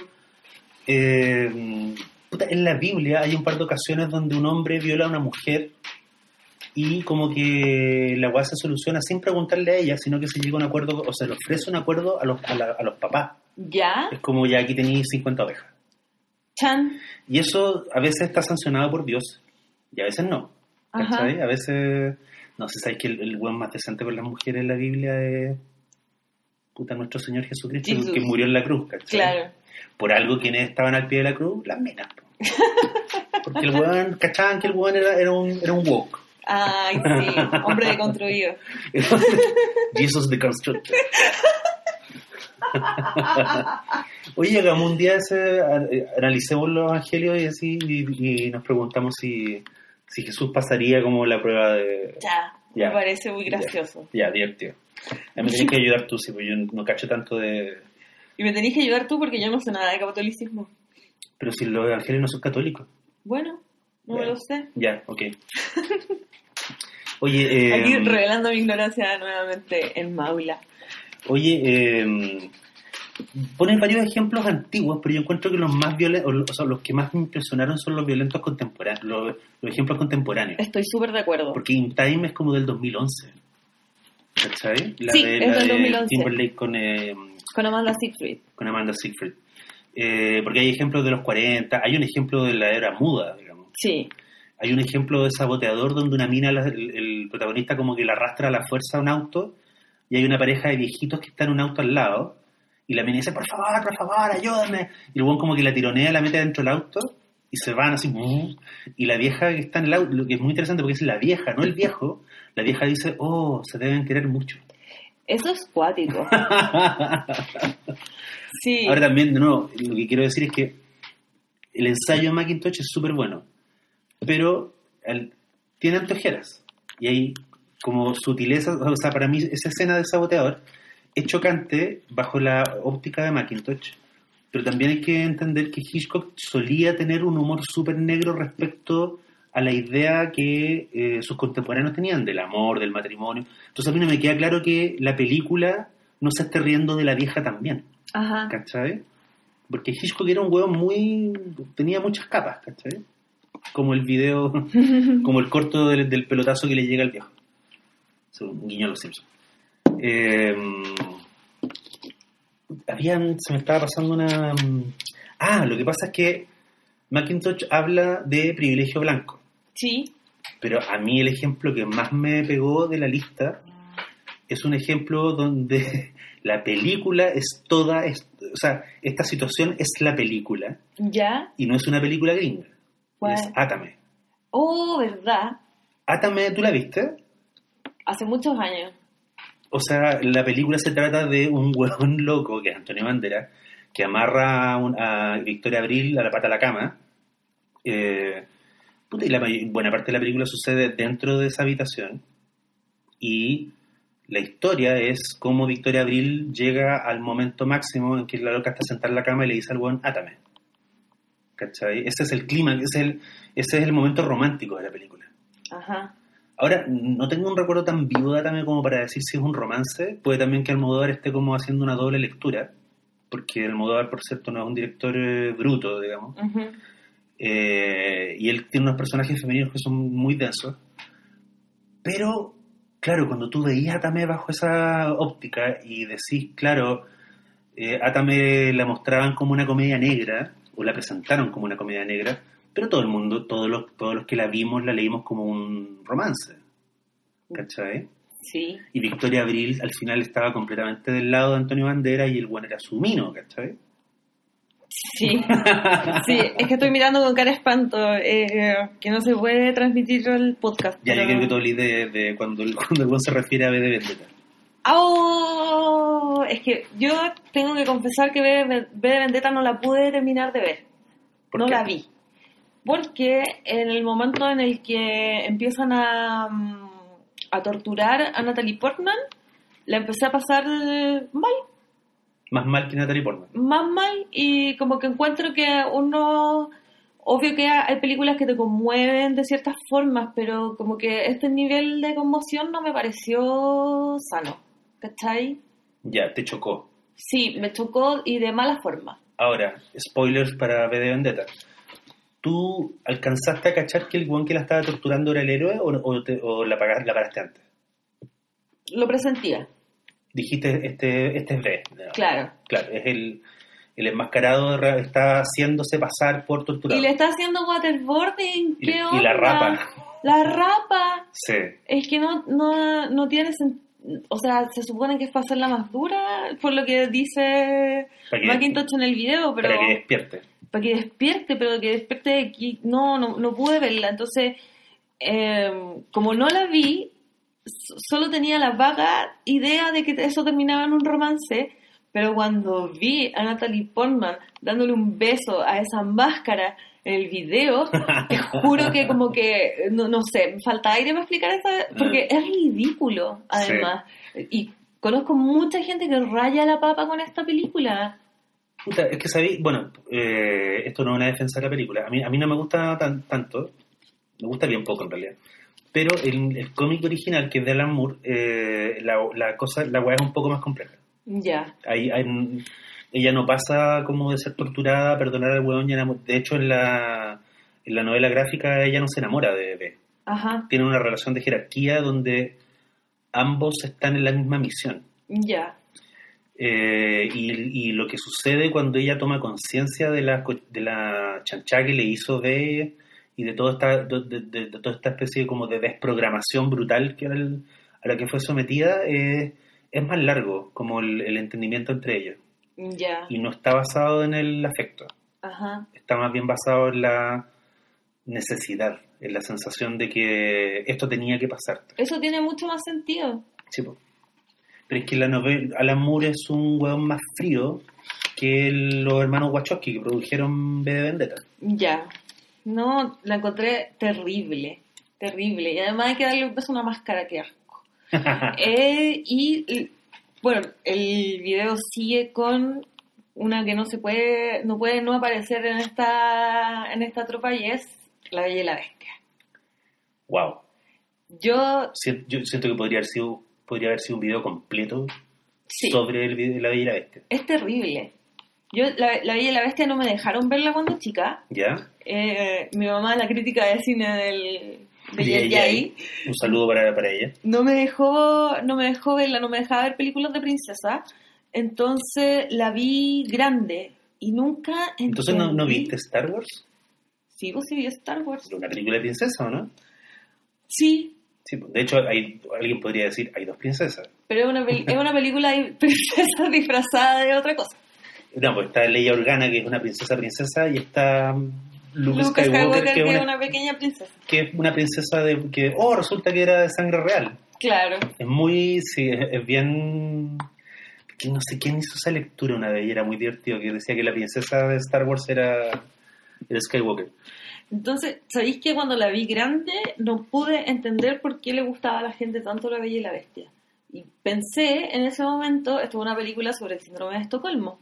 eh, puta, en la Biblia hay un par de ocasiones donde un hombre viola a una mujer y como que la weá se soluciona sin preguntarle a ella, sino que se llega a un acuerdo, o se le ofrece un acuerdo a los, a la- a los papás. ¿Ya? Es como ya aquí tenéis 50 ovejas. Chan. Y eso a veces está sancionado por Dios y a veces no. Ajá. ¿Cachai? A veces, no sé, sabes que el, el buen más decente con las mujeres en la Biblia es puta nuestro Señor Jesucristo Jesús. que murió en la cruz, ¿cachai? Claro. Por algo quienes estaban al pie de la cruz, las minas. Po. Porque el weón, cachaban que el weón era, era un, era un woke. Ay, sí, hombre deconstruido. Jesus the Constructor. Oye, hagamos un día ese, eh, analicemos los evangelios y así, y, y nos preguntamos si, si Jesús pasaría como la prueba de... Ya, Ya. me parece muy gracioso. Ya, divertido. A mí me tenés que ayudar tú, sí, porque yo no cacho tanto de... Y me tenés que ayudar tú porque yo no sé nada de catolicismo. Pero si los evangelios no son católicos. Bueno, no me lo sé. Ya, ok. Oye, eh, Aquí revelando mi ignorancia nuevamente en Maula. Oye, eh, pones varios ejemplos antiguos, pero yo encuentro que los más violentos, o sea, los que más me impresionaron son los violentos contemporáneos, los, los ejemplos contemporáneos. Estoy súper de acuerdo. Porque In Time es como del 2011. ¿Cachai? La Sí, de, es la del de 2011. Timberlake con, eh, Con Amanda Siegfried. con Amanda Seyfried. Eh, porque hay ejemplos de los 40, hay un ejemplo de la era muda, digamos. Sí. Hay un ejemplo de saboteador donde una mina, la- el, el protagonista como que la arrastra a la fuerza a un auto y hay una pareja de viejitos que está en un auto al lado y la mina dice, por favor, por favor, ayúdame. Y el buen como que la tironea, la mete dentro del auto y se van así. Y la vieja que está en el auto, lo que es muy interesante porque es la vieja, no el viejo, la vieja dice, oh, se deben querer mucho. Eso es cuático. Sí. Ahora también, de nuevo, lo que quiero decir es que el ensayo de Macintosh es súper bueno, pero el- tiene antojeras y hay como sutilezas, o sea, para mí esa escena del saboteador es chocante bajo la óptica de Macintosh, pero también hay que entender que Hitchcock solía tener un humor súper negro respecto a la idea que eh, sus contemporáneos tenían del amor, del matrimonio. Entonces a mí no me queda claro que la película no se esté riendo de la vieja también. Ajá. ¿cachai? Porque Hitchcock era un huevo muy... tenía muchas capas, ¿cachai? Como el video, como el corto del, del pelotazo que le llega al viejo. Es un guiño a los Simpsons. Eh, habían, se me estaba pasando una... Ah, lo que pasa es que Macintosh habla de privilegio blanco, Sí. pero a mí el ejemplo que más me pegó de la lista es un ejemplo donde la película es toda, es- o sea, esta situación es la película ¿Ya? y no es una película gringa. ¿Cuál? Es Átame. Oh, ¿verdad? Átame, ¿tú la viste? Hace muchos años. O sea, la película se trata de un huevón loco, que es Antonio Bandera, que amarra a, un- a Victoria Abril a la pata de la cama. Eh, puta, y la buena parte de la película sucede dentro de esa habitación. Y la historia es cómo Victoria Abril llega al momento máximo en que la loca está sentada en la cama y le dice al huevón, átame. ¿Cachai? Ese es el clima, ese es el, ese es el momento romántico de la película. Ajá. Ahora, no tengo un recuerdo tan vivo de Atame como para decir si es un romance. Puede también que Almodóvar esté como haciendo una doble lectura, porque Almodóvar, por cierto, no es un director eh, bruto, digamos. Eh, y él tiene unos personajes femeninos que son muy densos. Pero, claro, cuando tú veías a Atame bajo esa óptica y decís, claro, eh, Atame la mostraban como una comedia negra, o la presentaron como una comedia negra, pero todo el mundo, todos los, todos los que la vimos, la leímos como un romance. ¿Cachai? Sí. Y Victoria Abril al final estaba completamente del lado de Antonio Bandera y el buen era su mino, ¿cachai? Sí, sí, es que estoy mirando con cara de espanto, eh, que no se puede transmitir el podcast. Ya, pero- yo quiero que tú hables de, de cuando, cuando se refiere a B de Vendetta. ¡Oh! Es que yo tengo que confesar que B de, Vendetta no la pude terminar de ver. ¿Por no qué? la vi. Porque en el momento en el que empiezan a, mm, a torturar a Natalie Portman, la empecé a pasar mal, Más mal que Natalie Portman. más mal, y como que encuentro que uno... Obvio que hay películas que te conmueven de ciertas formas, pero como que este nivel de conmoción no me pareció sano. ¿Cachai? Ya, te chocó. Sí, me chocó y de mala forma. Ahora, spoilers para B de Vendetta. ¿Tú alcanzaste a cachar que el guan que la estaba torturando era el héroe o, o te- o la, pagaste, la paraste antes? Lo presentía, Dijiste, este, este es B. ¿no? claro. Claro, es el, el enmascarado está haciéndose pasar por torturado. Y le está haciendo waterboarding, ¿qué y onda? la rapa. La rapa. Sí. Es que no, no, no tiene sentido. O sea, se supone que es para hacerla más dura, por lo que dice que, Macintosh en el video, pero para que despierte. para que despierte, pero que despierte aquí. No, no, no pude verla. Entonces, eh, como no la vi, solo tenía la vaga idea de que eso terminaba en un romance, pero cuando vi a Natalie Portman dándole un beso a esa máscara en el video, te juro que como que, no, no sé, me falta aire para explicar eso, porque es ridículo, además. Y conozco mucha gente que raya la papa con esta película. Puta, es que sabéis, bueno, eh, esto no es una defensa de la película. A mí, a mí no me gusta tan, tanto, me gusta bien poco en realidad. Pero el, el cómic original, que es de Alan Moore, eh, la, la cosa, la weá es un poco más compleja. Ya. Ella no pasa como de ser torturada, a perdonar al weón. De hecho, en la, en la novela gráfica ella no se enamora de B. Ajá. Tiene una relación de jerarquía donde ambos están en la misma misión. Ya. Eh, y, y lo que sucede cuando ella toma conciencia de la, de la chanchá que le hizo de y de toda esta de, de- toda esta especie como de desprogramación brutal que era el- a la que fue sometida eh, es más largo como el, el entendimiento entre ellos Ya. y no está basado en el afecto Ajá. está más bien basado en la necesidad en la sensación de que esto tenía que pasar Eso tiene mucho más sentido. Sí, po. Pero es que la novela, Alan Moore es un weón más frío que el- los hermanos Wachowski que produjeron B de Vendetta. Ya. No, la encontré terrible. Terrible. Y además hay que darle un beso a una máscara que asco. Eh, y, bueno, el video sigue con una que no se puede, no puede no aparecer en esta, en esta tropa y es La Bella y la Bestia. wow. Yo, Sien- Yo siento que podría haber sido, podría haber sido un video completo sí, sobre el video de la Bella y la Bestia. es terrible. Yo, la, la Bella y la Bestia no me dejaron verla cuando chica. ¿Ya? Eh, mi mamá, la crítica de cine del, de Yay Un saludo para, para ella. no me dejó, no me dejó verla, no me dejaba ver películas de princesa. Entonces la vi grande y nunca Entonces, ¿no, no entendí- viste Star Wars? Sí, pues sí vi Star Wars. Una película de princesa, ¿o no? Sí, Sí, pues, de hecho, hay, alguien podría decir, hay dos princesas. pero es una, es una película de princesa disfrazada de otra cosa. No, pues está Leia Organa, que es una princesa princesa, y está Luke, Luke Skywalker, Skywalker, que, es es una, una pequeña princesa. que es una princesa de que, oh, resulta que era de sangre real. Claro. Es muy, sí, es, es bien... Que no sé quién hizo esa lectura una vez y era muy divertido, que decía que la princesa de Star Wars era, era Skywalker. Entonces, ¿sabéis que cuando la vi grande no pude entender por qué le gustaba a la gente tanto La Bella y la Bestia? Y pensé en ese momento, esto es una película sobre el síndrome de Estocolmo.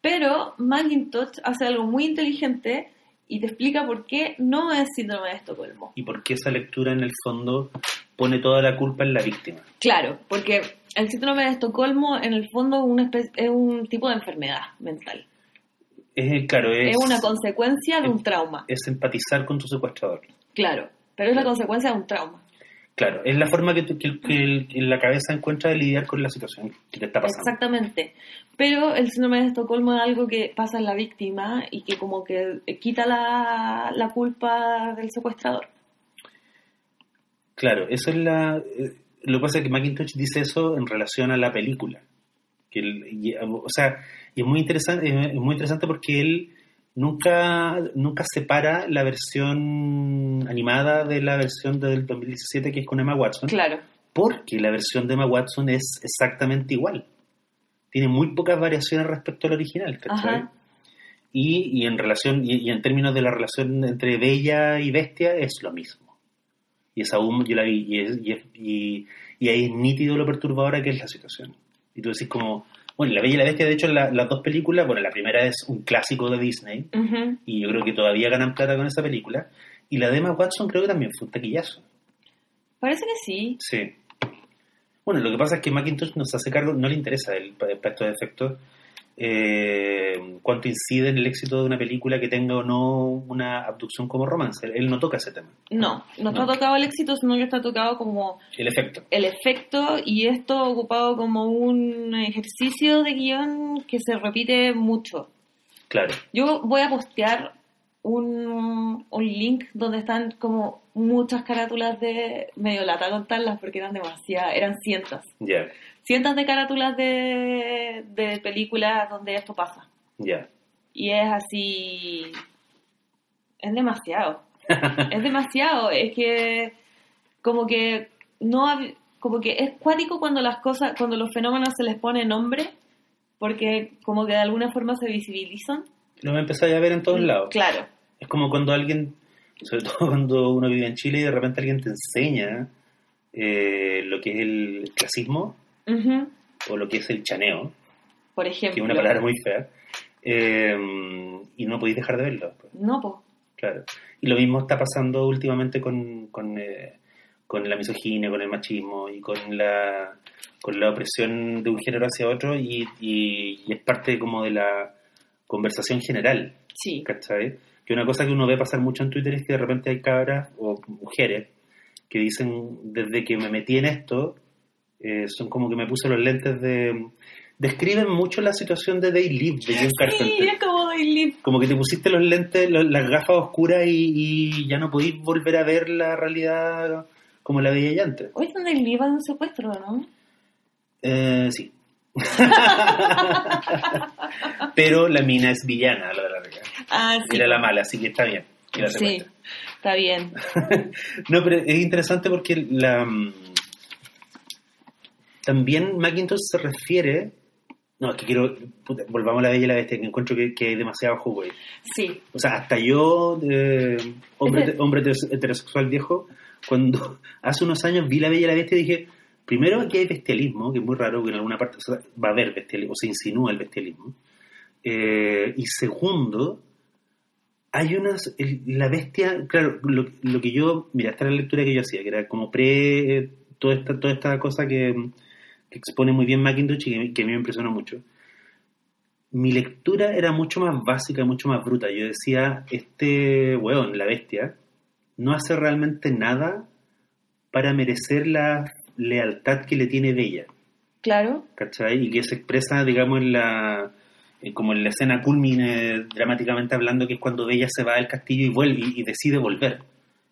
Pero Macintosh hace algo muy inteligente y te explica por qué no es síndrome de Estocolmo. Y por qué esa lectura en el fondo pone toda la culpa en la víctima. Claro, porque el síndrome de Estocolmo en el fondo es una espe- es un tipo de enfermedad mental. Es, claro, es, Es una consecuencia de un trauma. es empatizar con tu secuestrador. Claro, pero es la consecuencia de un trauma. Claro, es la forma que, tú- que- que el- que la cabeza encuentra de lidiar con la situación que te está pasando. Exactamente. Pero el síndrome de Estocolmo es algo que pasa en la víctima y que como que quita la, la culpa del secuestrador. Claro, eso es la... eh, Lo que pasa es que Macintosh dice eso en relación a la película. Que él- o sea, y es muy interesante, es muy interesante porque él nunca, nunca separa la versión animada de la versión del 2017 que es con Emma Watson. Claro. porque la versión de Emma Watson es exactamente igual. Tiene muy pocas variaciones respecto al original, ¿cachai? Ajá. Y, y en relación, y, y en términos de la relación entre Bella y Bestia es lo mismo. Y es aún, yo la vi, y, es- y- y ahí es nítido lo perturbadora que es la situación. Y tú decís como, bueno, La Bella y la Bestia, de hecho, la- las dos películas, bueno, la primera es un clásico de Disney, y yo creo que todavía ganan plata con esa película, y la de Emma Watson creo que también fue un taquillazo. Parece que sí. Sí. Bueno, lo que pasa es que Macintosh nos hace cargo, no le interesa el para estos efectos, eh, cuánto incide en el éxito de una película que tenga o no una abducción como romance. Él no toca ese tema, No, no está No. tocado el éxito, sino que está tocado como el efecto. el efecto y esto ocupado como un ejercicio de guion que se repite mucho. Claro. Yo voy a postear un, un link donde están como muchas carátulas de medio lata contarlas porque eran demasiadas, eran cientos. Ya, Cientos de carátulas de, de películas donde esto pasa. ya. Y es así. Es demasiado. es demasiado. Es que. Como que. No. Como que es cuático cuando las cosas. Cuando los fenómenos se les pone nombre. Porque como que de alguna forma se visibilizan. Lo empezáis a ver en todos lados. Claro. Es como cuando alguien, sobre todo cuando uno vive en Chile y de repente alguien te enseña eh, lo que es el clasismo O lo que es el chaneo, Por que ejemplo. es una palabra muy fea, eh, y no podéis dejar de verlo. pues. No, po. Claro. Y lo mismo está pasando últimamente con, con, eh, con la misoginia, con el machismo y con la, con la opresión de un género hacia otro y, y- y es parte como de la conversación general, Sí. ¿cachai? Que una cosa que uno ve pasar mucho en Twitter es que de repente hay cabras o mujeres que dicen, desde que me metí en esto, eh, son como que me puse los lentes de... Describen mucho la situación de Day Live, de John Sí, Carpenter es como Daily. como que te pusiste los lentes, lo- las gafas oscuras y, y ya no podís volver a ver la realidad como la veía ya antes. Hoy están Daily va de un secuestro, ¿no? Eh, sí. Pero la mina es villana, la de la. Ah, sí. Era la mala, así que está bien. Sí, está bien. No, pero es interesante porque la también Macintosh se refiere. No, es que quiero. puta, volvamos a la bella y la bestia, que encuentro que, que hay demasiado jugo ahí. Sí. O sea, hasta yo, eh, hombre, Ese- hombre heteros- heterosexual viejo, cuando hace unos años vi La Bella y la Bestia, dije, primero aquí hay bestialismo, que es muy raro, que en alguna parte o sea, va a haber bestialismo, o se insinúa el bestialismo. Eh, y segundo, hay unas, el- la bestia, claro, lo, lo que yo, mira, esta era la lectura que yo hacía, que era como pre, eh, toda esta, toda esta cosa que, que expone muy bien Macintosh y que, a mí me impresionó mucho mi lectura era mucho más básica, mucho más bruta. Yo decía, este weón, la bestia, no hace realmente nada para merecer la lealtad que le tiene Bella, Claro. ¿cachai? Y que se expresa, digamos, en la como en la escena culmine, dramáticamente hablando, que es cuando Bella se va del castillo y vuelve y, y decide volver.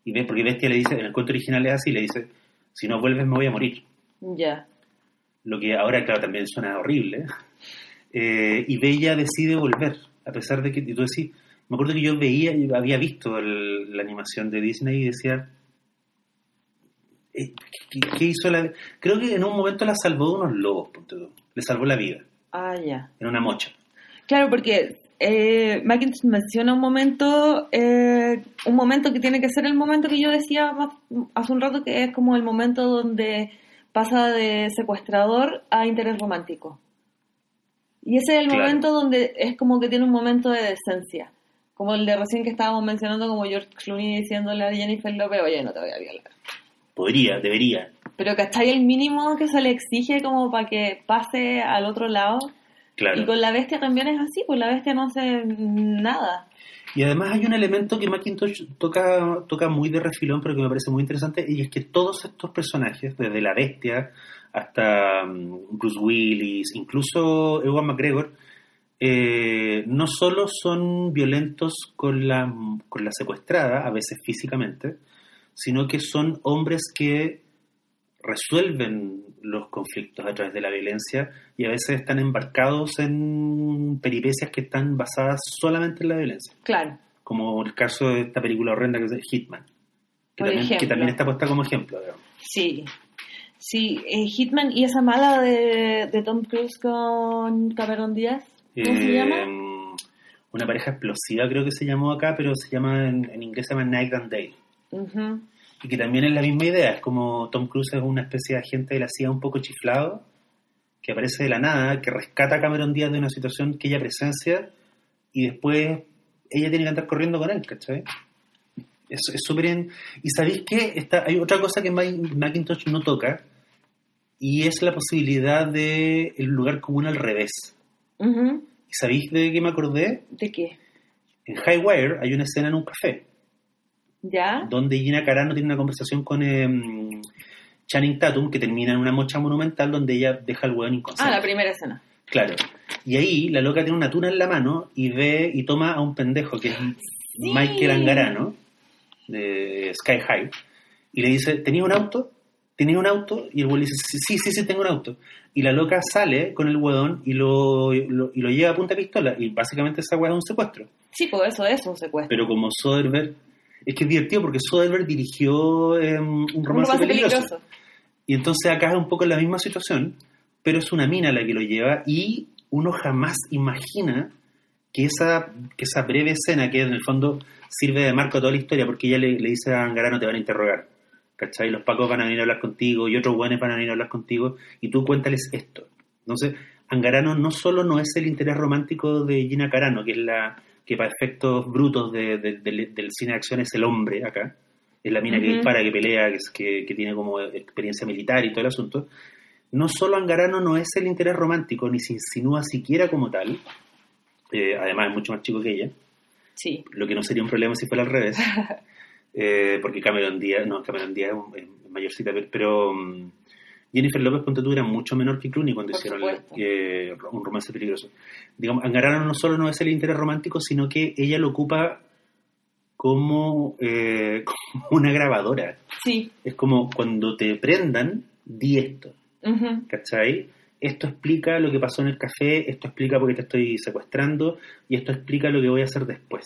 Y ve, porque Bestia le dice, en el cuento original es así, le dice, si no vuelves me voy a morir Ya. Lo que ahora, claro, también suena horrible. Eh, y Bella decide volver, a pesar de que, y tú decís, me acuerdo que yo veía, yo había visto el- la animación de Disney y decía, eh, ¿qué, qué hizo la...? Creo que en un momento la salvó de unos lobos, le salvó la vida, Ah, ya. en una mocha. Claro, porque eh, Macintosh menciona un momento, eh, un momento que tiene que ser el momento que yo decía más- hace un rato, que es como el momento donde pasa de secuestrador a interés romántico. Y ese es el Claro. momento donde es como que tiene un momento de decencia. Como el de recién que estábamos mencionando, como George Clooney diciéndole a Jennifer Lopez, oye, no te voy a violar. Podría, debería. Pero ¿cachai el mínimo que se le exige como para que pase al otro lado? Claro. Y con la bestia también es así, pues la bestia no hace nada. Y además hay un elemento que Macintosh toca, toca muy de refilón, pero que me parece muy interesante, y es que todos estos personajes, desde la bestia hasta mm, Bruce Willis, incluso Ewan McGregor, eh, no solo son violentos con la, con la secuestrada, a veces físicamente, sino que son hombres que resuelven los conflictos a través de la violencia y a veces están embarcados en peripecias que están basadas solamente en la violencia. Claro. Como el caso de esta película horrenda que es Hitman, que, también, que ejemplo. también está puesta como ejemplo. digamos. Sí. Sí, eh, Hitman y esa mala de, de Tom Cruise con Cameron Díaz. ¿Cómo se Eh, llama? Una pareja explosiva creo que se llamó acá, pero se llama en, en inglés se llama Night and Day. Ujú. Y que también es la misma idea, es como Tom Cruise es una especie de agente de la CIA un poco chiflado, que aparece de la nada, que rescata a Cameron Díaz de una situación que ella presencia y después ella tiene que andar corriendo con él, ¿cachai? Es súper... en- Y sabéis que está, hay otra cosa que Mac- Macintosh no toca y es la posibilidad de el lugar común al revés. ¿Y sabéis de qué me acordé? ¿De qué? En High Wire hay una escena en un café ¿Ya? donde Gina Carano tiene una conversación con em, Channing Tatum que termina en una mocha monumental donde ella deja al hueón Ah, inconsciente. la primera escena. Claro. Y ahí la loca tiene una tuna en la mano y ve y toma a un pendejo que es Michael Angarano de Sky High y le dice, ¿tenías un auto? ¿Tenías un auto? Y el hueón le dice, sí, sí, sí, tengo un auto. Y la loca sale con el hueón y lo, lo- y lo lleva a punta de pistola y básicamente esa hueá es un secuestro. Sí, pues eso es un secuestro. Pero como Soderbergh, es que es divertido porque Soderbergh dirigió em, un un romance, romance peligroso. peligroso. Y entonces acá es un poco la misma situación, pero es una mina la que lo lleva y uno jamás imagina que esa, que esa breve escena que en el fondo sirve de marco a toda la historia porque ella le, le dice a Angarano te van a interrogar. ¿Cachai? Los pacos van a venir a hablar contigo y otros buenos van a venir a hablar contigo y tú cuéntales esto. Entonces, Angarano no solo no es el interés romántico de Gina Carano, que es la que para efectos brutos de- de- del- del cine de acción es el hombre acá, es la mina que dispara, que pelea, que, tiene como experiencia militar y todo el asunto. No solo Angarano no es el interés romántico, ni se insinúa siquiera como tal, eh, además es mucho más chico que ella, Sí. lo que no sería un problema si fuera al revés, eh, porque Cameron Díaz, no, Cameron Díaz es, mayorcita, pero- pero mm, Jennifer López Ponte era mucho menor que Clooney cuando Por hicieron eh, un romance peligroso. Digamos, Angarano no solo no es el interés romántico, sino que ella lo ocupa como, eh, como una grabadora. Sí. Es como cuando te prendan, di esto. ¿cachai? Esto explica lo que pasó en el café, esto explica por qué te estoy secuestrando y esto explica lo que voy a hacer después.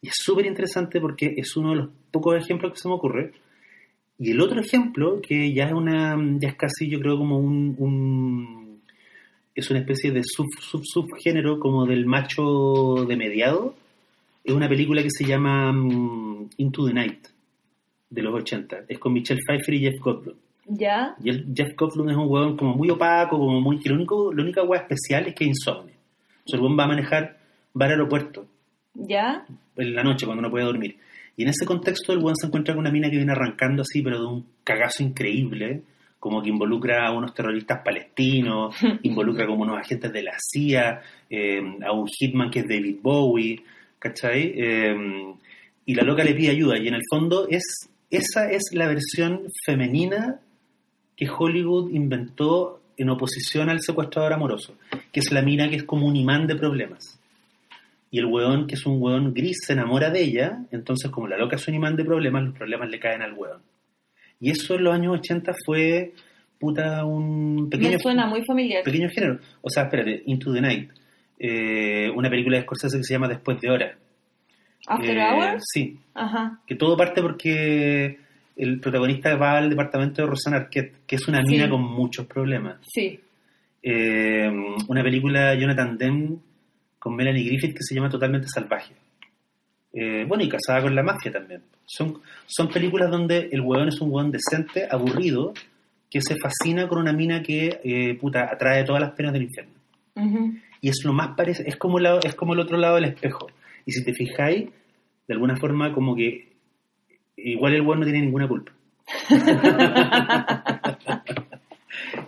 Y es súper interesante porque es uno de los pocos ejemplos que se me ocurre. Y el otro ejemplo, que ya es una, ya es casi yo creo como un, un- es una especie de sub, sub, subgénero como del macho de mediado, es una película que se llama mm, Into the Night, de los 80. Es con Michelle Pfeiffer y Jeff Goldblum. ¿Ya? Y el Jeff Goldblum es un huevón como muy opaco, como muy... Que lo único, la única hueá especial es que es insomnio. O sea, el va a manejar, va al aeropuerto ¿Ya? en la noche cuando no puede dormir. Y en ese contexto el huevón se encuentra con una mina que viene arrancando así, pero de un cagazo increíble, como que involucra a unos terroristas palestinos, involucra como unos agentes de la CIA, eh, a un hitman que es David Bowie, ¿cachai? Eh, y la loca le pide ayuda. Y en el fondo es esa es la versión femenina que Hollywood inventó en oposición al secuestrador amoroso, que es la mina que es como un imán de problemas. Y el weón, que es un weón gris, se enamora de ella, entonces como la loca es un imán de problemas, los problemas le caen al weón. Y eso en los años 80 fue, puta, un pequeño, Me suena muy familiar. pequeño género. O sea, espérate, Into the Night, eh, una película de Scorsese que se llama Después de Hora. ¿After Eh, Hours? Sí, Ajá. que todo parte porque el protagonista va al departamento de Rosanna Arquette, que es una Sí. mina con muchos problemas. Sí. Eh, una película de Jonathan Demme con Melanie Griffith que se llama Totalmente Salvaje. Eh, bueno, y casada con la mafia también. Son, son películas donde el hueón es un hueón decente, aburrido, que se fascina con una mina que, eh, puta, atrae todas las penas del infierno. Y es lo más parecido, es como, la- es como el otro lado del espejo. Y si te fijáis, de alguna forma como que igual el hueón no tiene ninguna culpa.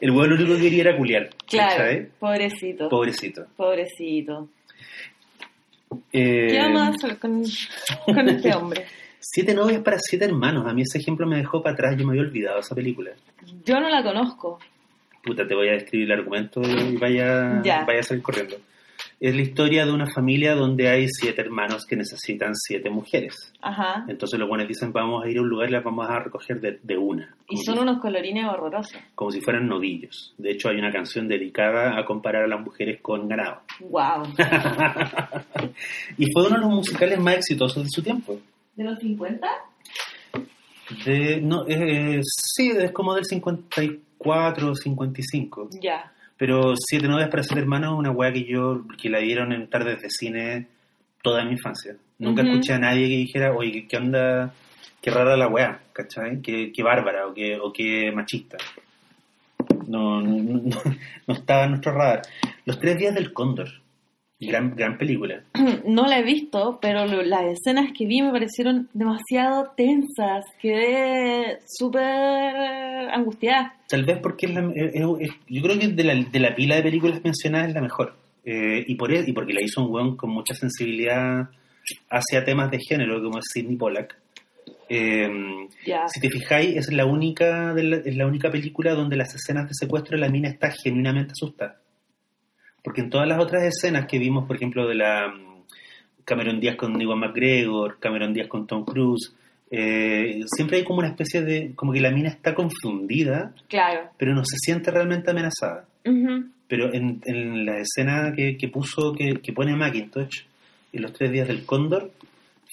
el hueón lo único que quería era culiar. Claro. Pobrecito. Pobrecito. Pobrecito. Eh, ¿Qué vamos a hacer con, con este hombre? Siete novias para siete hermanos. A mí ese ejemplo me dejó para atrás. Yo me había olvidado esa película. Yo no la conozco. Puta, te voy a describir el argumento y vaya, Ya. vaya a salir corriendo. Es la historia de una familia donde hay siete hermanos que necesitan siete mujeres. Ajá. Entonces los buenos dicen, vamos a ir a un lugar y las vamos a recoger de, de una. Y son si- unos colorines horrorosos. Como si fueran novillos. De hecho, hay una canción dedicada a comparar a las mujeres con ganado. Wow. y fue uno de los musicales más exitosos de su tiempo. ¿De los 50? De, no, eh, sí, es como del 54, 55. Ya. Pero Siete novias para siete hermanos es una weá que yo, que la dieron en tardes de cine toda mi infancia. Nunca escuché a nadie que dijera, oye, ¿qué- ¿qué onda? Qué rara la weá, ¿cachai? Qué, qué bárbara o qué, o qué machista. No, no, no, no estaba en nuestro radar. Los tres días del cóndor. Gran, gran película. No la he visto, pero lo- las escenas que vi me parecieron demasiado tensas. Quedé súper angustiada. Tal vez porque es la- es- es- yo creo que de la, de la pila de películas mencionadas es la mejor. Eh, y, por, e- y porque la hizo un weón con mucha sensibilidad hacia temas de género, como es Sidney Pollack. Eh, si te fijáis, es la única de la, es la única película donde las escenas de secuestro la mina está genuinamente asustada. Porque en todas las otras escenas que vimos, por ejemplo, de la mm, Cameron Díaz con Iwan McGregor, Cameron Díaz con Tom Cruise, eh, siempre hay como una especie de, como que la mina está confundida, Claro. pero no se siente realmente amenazada. Ujú. Pero en, en la escena que, que puso, que, que pone Macintosh, en los tres días del cóndor,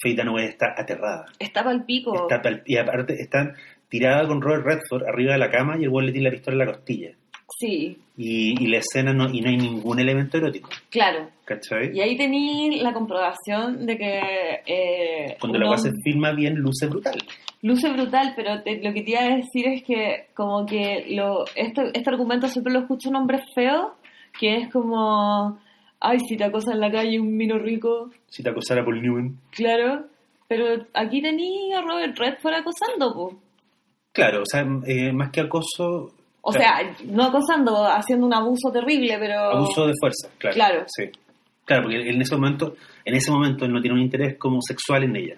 Faye Dunaway está aterrada. Está pa'l pico. Está pal- y aparte está tirada con Robert Redford arriba de la cama y el güey le tiene la pistola en la costilla. Sí, Y, y la escena no, y no hay ningún elemento erótico, claro. ¿cachai? Y ahí tení la comprobación de que... eh, Cuando la se filma bien, luce brutal. Luce brutal, pero te- lo que te iba a decir es que como que lo, este, este argumento siempre lo escucha un hombre feo, que es como, ay, si te acosa en la calle un mino rico, Si te acosara Paul Newman. claro, pero aquí tenía a Robert Redford acosando, po. Claro, o sea, eh, más que acoso, O Claro. sea, no acosando, haciendo un abuso terrible, pero... abuso de fuerza, claro. Claro. Sí. Claro, porque en ese momento, en ese momento él no tiene un interés como sexual en ella.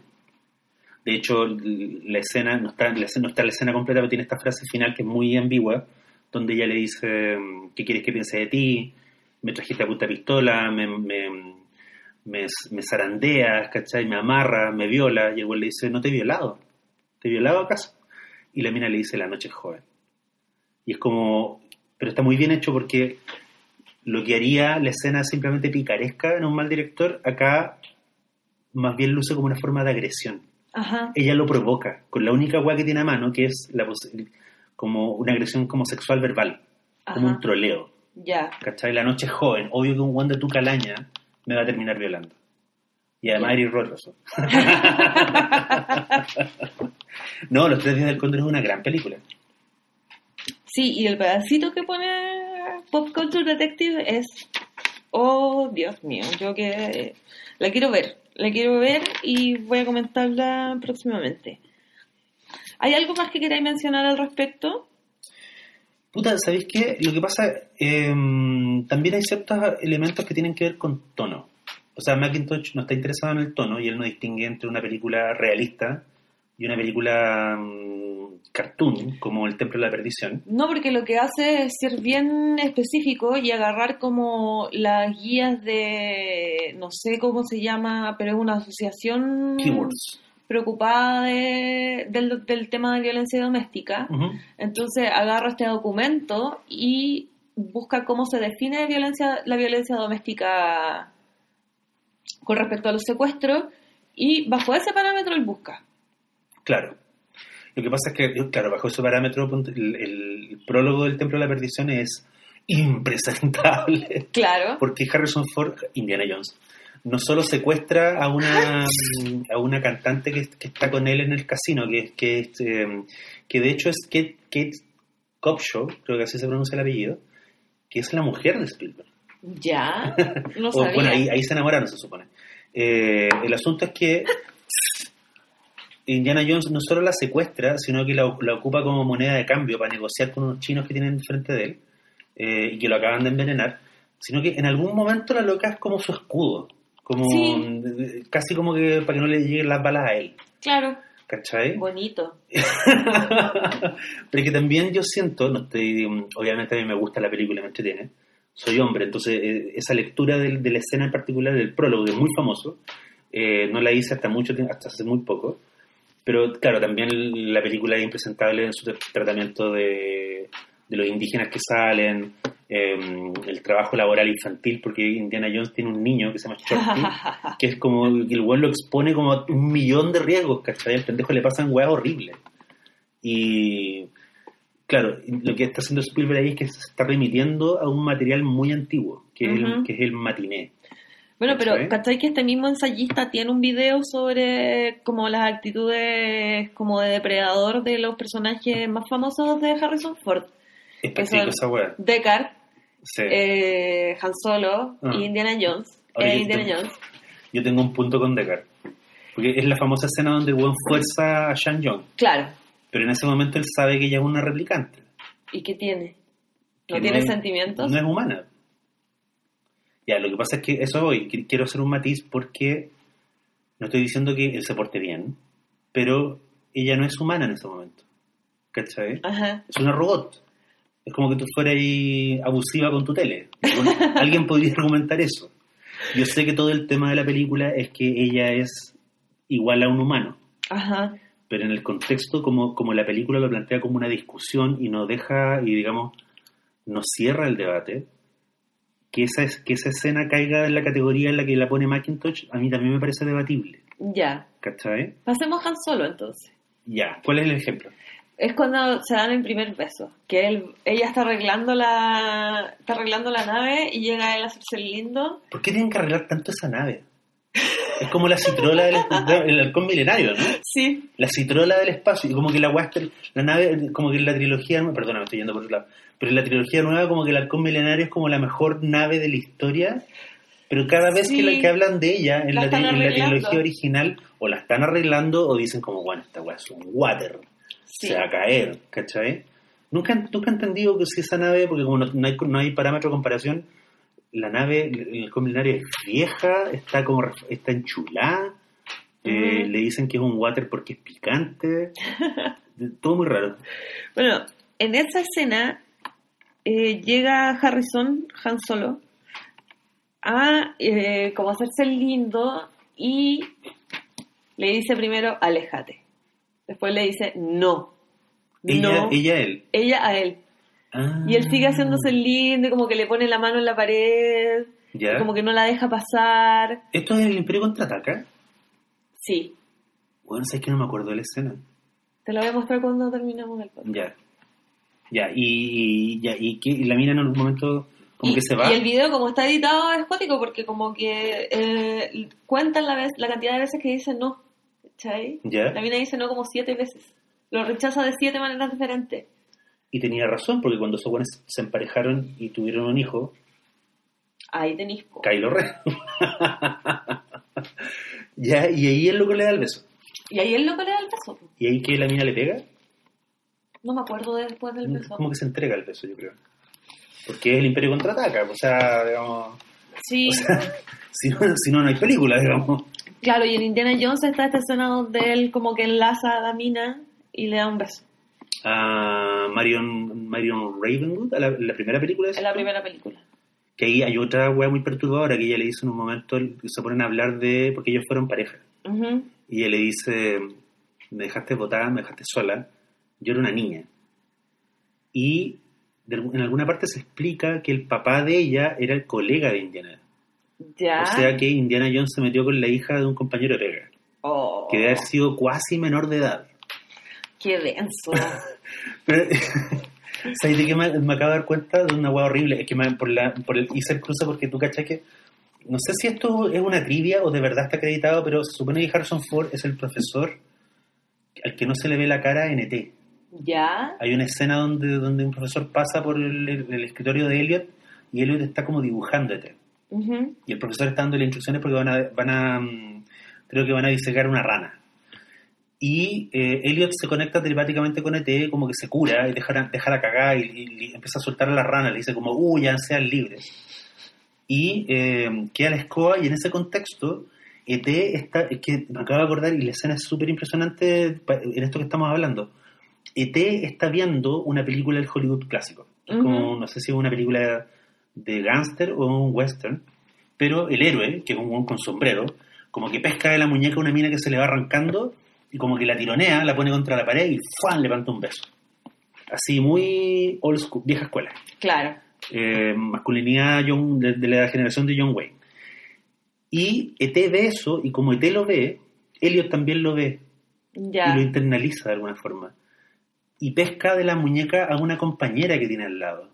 De hecho, la escena no está, la escena, no está la escena completa, pero tiene esta frase final que es muy ambigua, donde ella le dice, mm, ¿qué quieres que piense de ti? Me trajiste a puta pistola, me, me, me, me zarandeas, ¿cachai? Me amarra, me viola. Y el güey le dice, no te he violado. ¿Te he violado acaso? Y la mina le dice, la noche es joven. Y es como, pero está muy bien hecho porque lo que haría la escena simplemente picaresca en un mal director, acá más bien luce como una forma de agresión. Ajá, Ella lo provoca con la única weá que tiene a mano, que es la como una agresión como sexual verbal, como un troleo. ya. ¿Cachai? La noche es joven, obvio que un guan de tu calaña me va a terminar violando. Y además eres roroso. no, Los Tres Días del Cóndor es una gran película. Sí, y el pedacito que pone Pop Culture Detective es, oh, Dios mío, yo que la quiero ver, la quiero ver y voy a comentarla próximamente. ¿Hay algo más que queráis mencionar al respecto? Puta, ¿sabéis qué? Lo que pasa, eh, también hay ciertos elementos que tienen que ver con tono. O sea, Macintosh no está interesado en el tono y él no distingue entre una película realista y una película mm, cartoon, como El Templo de la Perdición. No, porque lo que hace es ser bien específico y agarrar como las guías de, no sé cómo se llama, pero es una asociación Keywords. preocupada de- del, del tema de violencia doméstica. Entonces agarra este documento y busca cómo se define violencia, la violencia doméstica con respecto a los secuestros y bajo ese parámetro él busca. Claro. Lo que pasa es que, claro, bajo ese parámetro, el, el prólogo del Templo de la Perdición es impresentable. Claro. Porque Harrison Ford, Indiana Jones, no solo secuestra a una, a una cantante que, que está con él en el casino, que, que, eh, que de hecho es Kate, Kate Copshaw, creo que así se pronuncia el apellido, que es la mujer de Spielberg. Ya, no O, sabía. bueno, ahí, ahí se enamoraron, se supone. Eh, el asunto es que Indiana Jones no solo la secuestra, sino que la, la ocupa como moneda de cambio para negociar con unos chinos que tienen frente de él eh, y que lo acaban de envenenar, sino que en algún momento la loca es como su escudo, Como, Sí. casi como que para que no le lleguen las balas a él, Claro, ¿cachai? bonito. Pero que también yo siento, no estoy, obviamente a mí me gusta la película, me entretiene, soy hombre, entonces eh, esa lectura del- de, la escena en particular del prólogo, que es muy famoso, eh, no la hice hasta mucho hasta hace muy poco, pero claro, también la película es impresentable en su tra- tratamiento de, de los indígenas que salen, eh, el trabajo laboral infantil, porque Indiana Jones tiene un niño que se llama Shorty, que es como que el weón lo expone como a un millón de riesgos, ¿cachai? Al pendejo le pasan weas horribles. Y claro, lo que está haciendo Spielberg ahí es que se está remitiendo a un material muy antiguo, que, es, el, que es el matiné. Bueno, pero ¿Cachai? ¿cachai que este mismo ensayista tiene un video sobre como las actitudes como de depredador de los personajes más famosos de Harrison Ford? Es Que son- esa wea. Deckard, Sí. eh, Han Solo Ah. y Indiana Jones. Oye, Eh, yo Indiana tengo- Jones. Yo tengo un punto con Deckard. Porque es la famosa escena donde weón fuerza a Shang Young. Claro. Pero en ese momento él sabe que ella es una replicante. ¿Y qué tiene? ¿No tiene es- sentimientos? No es humana. Ya, lo que pasa es que eso voy, qu- quiero hacer un matiz porque no estoy diciendo que él se porte bien, pero ella no es humana en ese momento. ¿Cachai? Ajá. Es una robot. Es como que tú fueras ahí abusiva con tu tele. Alguien podría argumentar eso. Yo sé que todo el tema de la película es que ella es igual a un humano, Ajá. pero en el contexto como, como la película lo plantea como una discusión y no deja, y digamos, no cierra el debate, que esa, es, que esa escena caiga en la categoría en la que la pone Macintosh, a mí también me parece debatible. Ya. ¿Cachai? Pasemos Han Solo entonces. Ya, ¿cuál es el ejemplo? Es cuando se dan el primer beso, que él, ella está arreglando la está arreglando la nave y llega él a hacerse el lindo. ¿Por qué tienen que arreglar tanto esa nave? Es como la citrola del el halcón milenario, ¿no? Sí. La citrola del espacio. Y como que la Western, la nave, como que la trilogía, perdona, me estoy yendo por otro lado, pero en la trilogía nueva como que el halcón milenario es como la mejor nave de la historia, pero cada vez Sí. que, la, que hablan de ella en La en trilogía original, o la están arreglando o dicen como, bueno, esta weá es un water, Sí. se va a caer, ¿cachai? Nunca, nunca he entendido que si esa nave, porque como no, no hay, no hay parámetro de comparación, la nave, el halcón milenario es vieja, está como está enchulada, eh, le dicen que es un water porque es picante, todo muy raro. Bueno, en esa escena eh, llega Harrison, Han Solo, a eh, como hacerse el lindo y le dice primero, aléjate. Después le dice, no. Ella, no. ella, él. Ella a él. Ah, Y él sigue haciéndose el lindo, y como que le pone la mano en la pared, Ya. y como que no la deja pasar. ¿Esto es el Imperio contraataca? Sí, Bueno, sabes que no me acuerdo de la escena. te lo voy a mostrar cuando terminemos el podcast. Ya. Ya, y, ya, y, y la mina en algún momento como y, que se va. y el video, como está editado, es cuático porque como que eh, cuentan la, vez, la cantidad de veces que dice no. ¿Cachai? Ya. La mina dice no como siete veces. Lo rechaza de siete maneras diferentes. Y tenía razón, porque cuando esos buenos se emparejaron y tuvieron un hijo, Ahí tenéis. Kylo Ren. ya, y ahí el loco le da el beso. Y ahí el loco le da el beso. Y ahí que la mina le pega, No me acuerdo de después del beso. como que se entrega el beso, yo creo. Porque es el Imperio contraataca, o sea, digamos. Sí, O sea, si no, si no, no hay película, digamos. claro, y en Indiana Jones está esta escena donde él como que enlaza a la mina y le da un beso. A Marion, Marion Ravenwood, a la, la primera película. En la primera película. Que ahí hay otra wea muy perturbadora que ella le dice en un momento, se ponen a hablar de. porque ellos fueron pareja. Y ella le dice: Me dejaste botada, me dejaste sola. Yo era una niña. Y de en alguna parte se explica que el papá de ella era el colega de Indiana. Ya. O sea que Indiana Jones se metió con la hija de un compañero de pega, Oh, que debe haber sido cuasi menor de edad. Qué denso. ¿sabes de qué me, me acabo de dar cuenta? De una hueá horrible. Es que me- por, la, por el hice el cruce porque tú cachas que. No sé si esto es una trivia o de verdad está acreditado, pero se supone que Harrison Ford es el profesor al que no se le ve la cara en ET. ¿Ya? Hay una escena donde, donde un profesor pasa por el, el escritorio de Elliot y Elliot está como dibujando ET. Ujú. Y el profesor está dándole instrucciones porque van a, van a mm, creo que van a disecar una rana. Y eh, Elliot se conecta telepáticamente con ET, como que se cura y deja, deja la cagada y, y- y empieza a soltar a la rana. Le dice como, uy, ya sean libres. y eh, queda la escoba y en ese contexto ET está, es que me acabo de acordar y la escena es súper impresionante en esto que estamos hablando. ET está viendo una película del Hollywood clásico. Es como, Ujú. no sé si es una película de gángster o un western, pero el héroe, que es un con sombrero, como que pesca de la muñeca una mina que se le va arrancando y como que la tironea, la pone contra la pared y ¡fuan! le levanta un beso. Así, muy old school, vieja escuela. Claro. Eh, masculinidad John- de, de la generación de John Wayne. Y ET ve eso, y como ET lo ve, Elliot también lo ve Ya. y lo internaliza de alguna forma. Y pesca de la muñeca a una compañera que tiene al lado.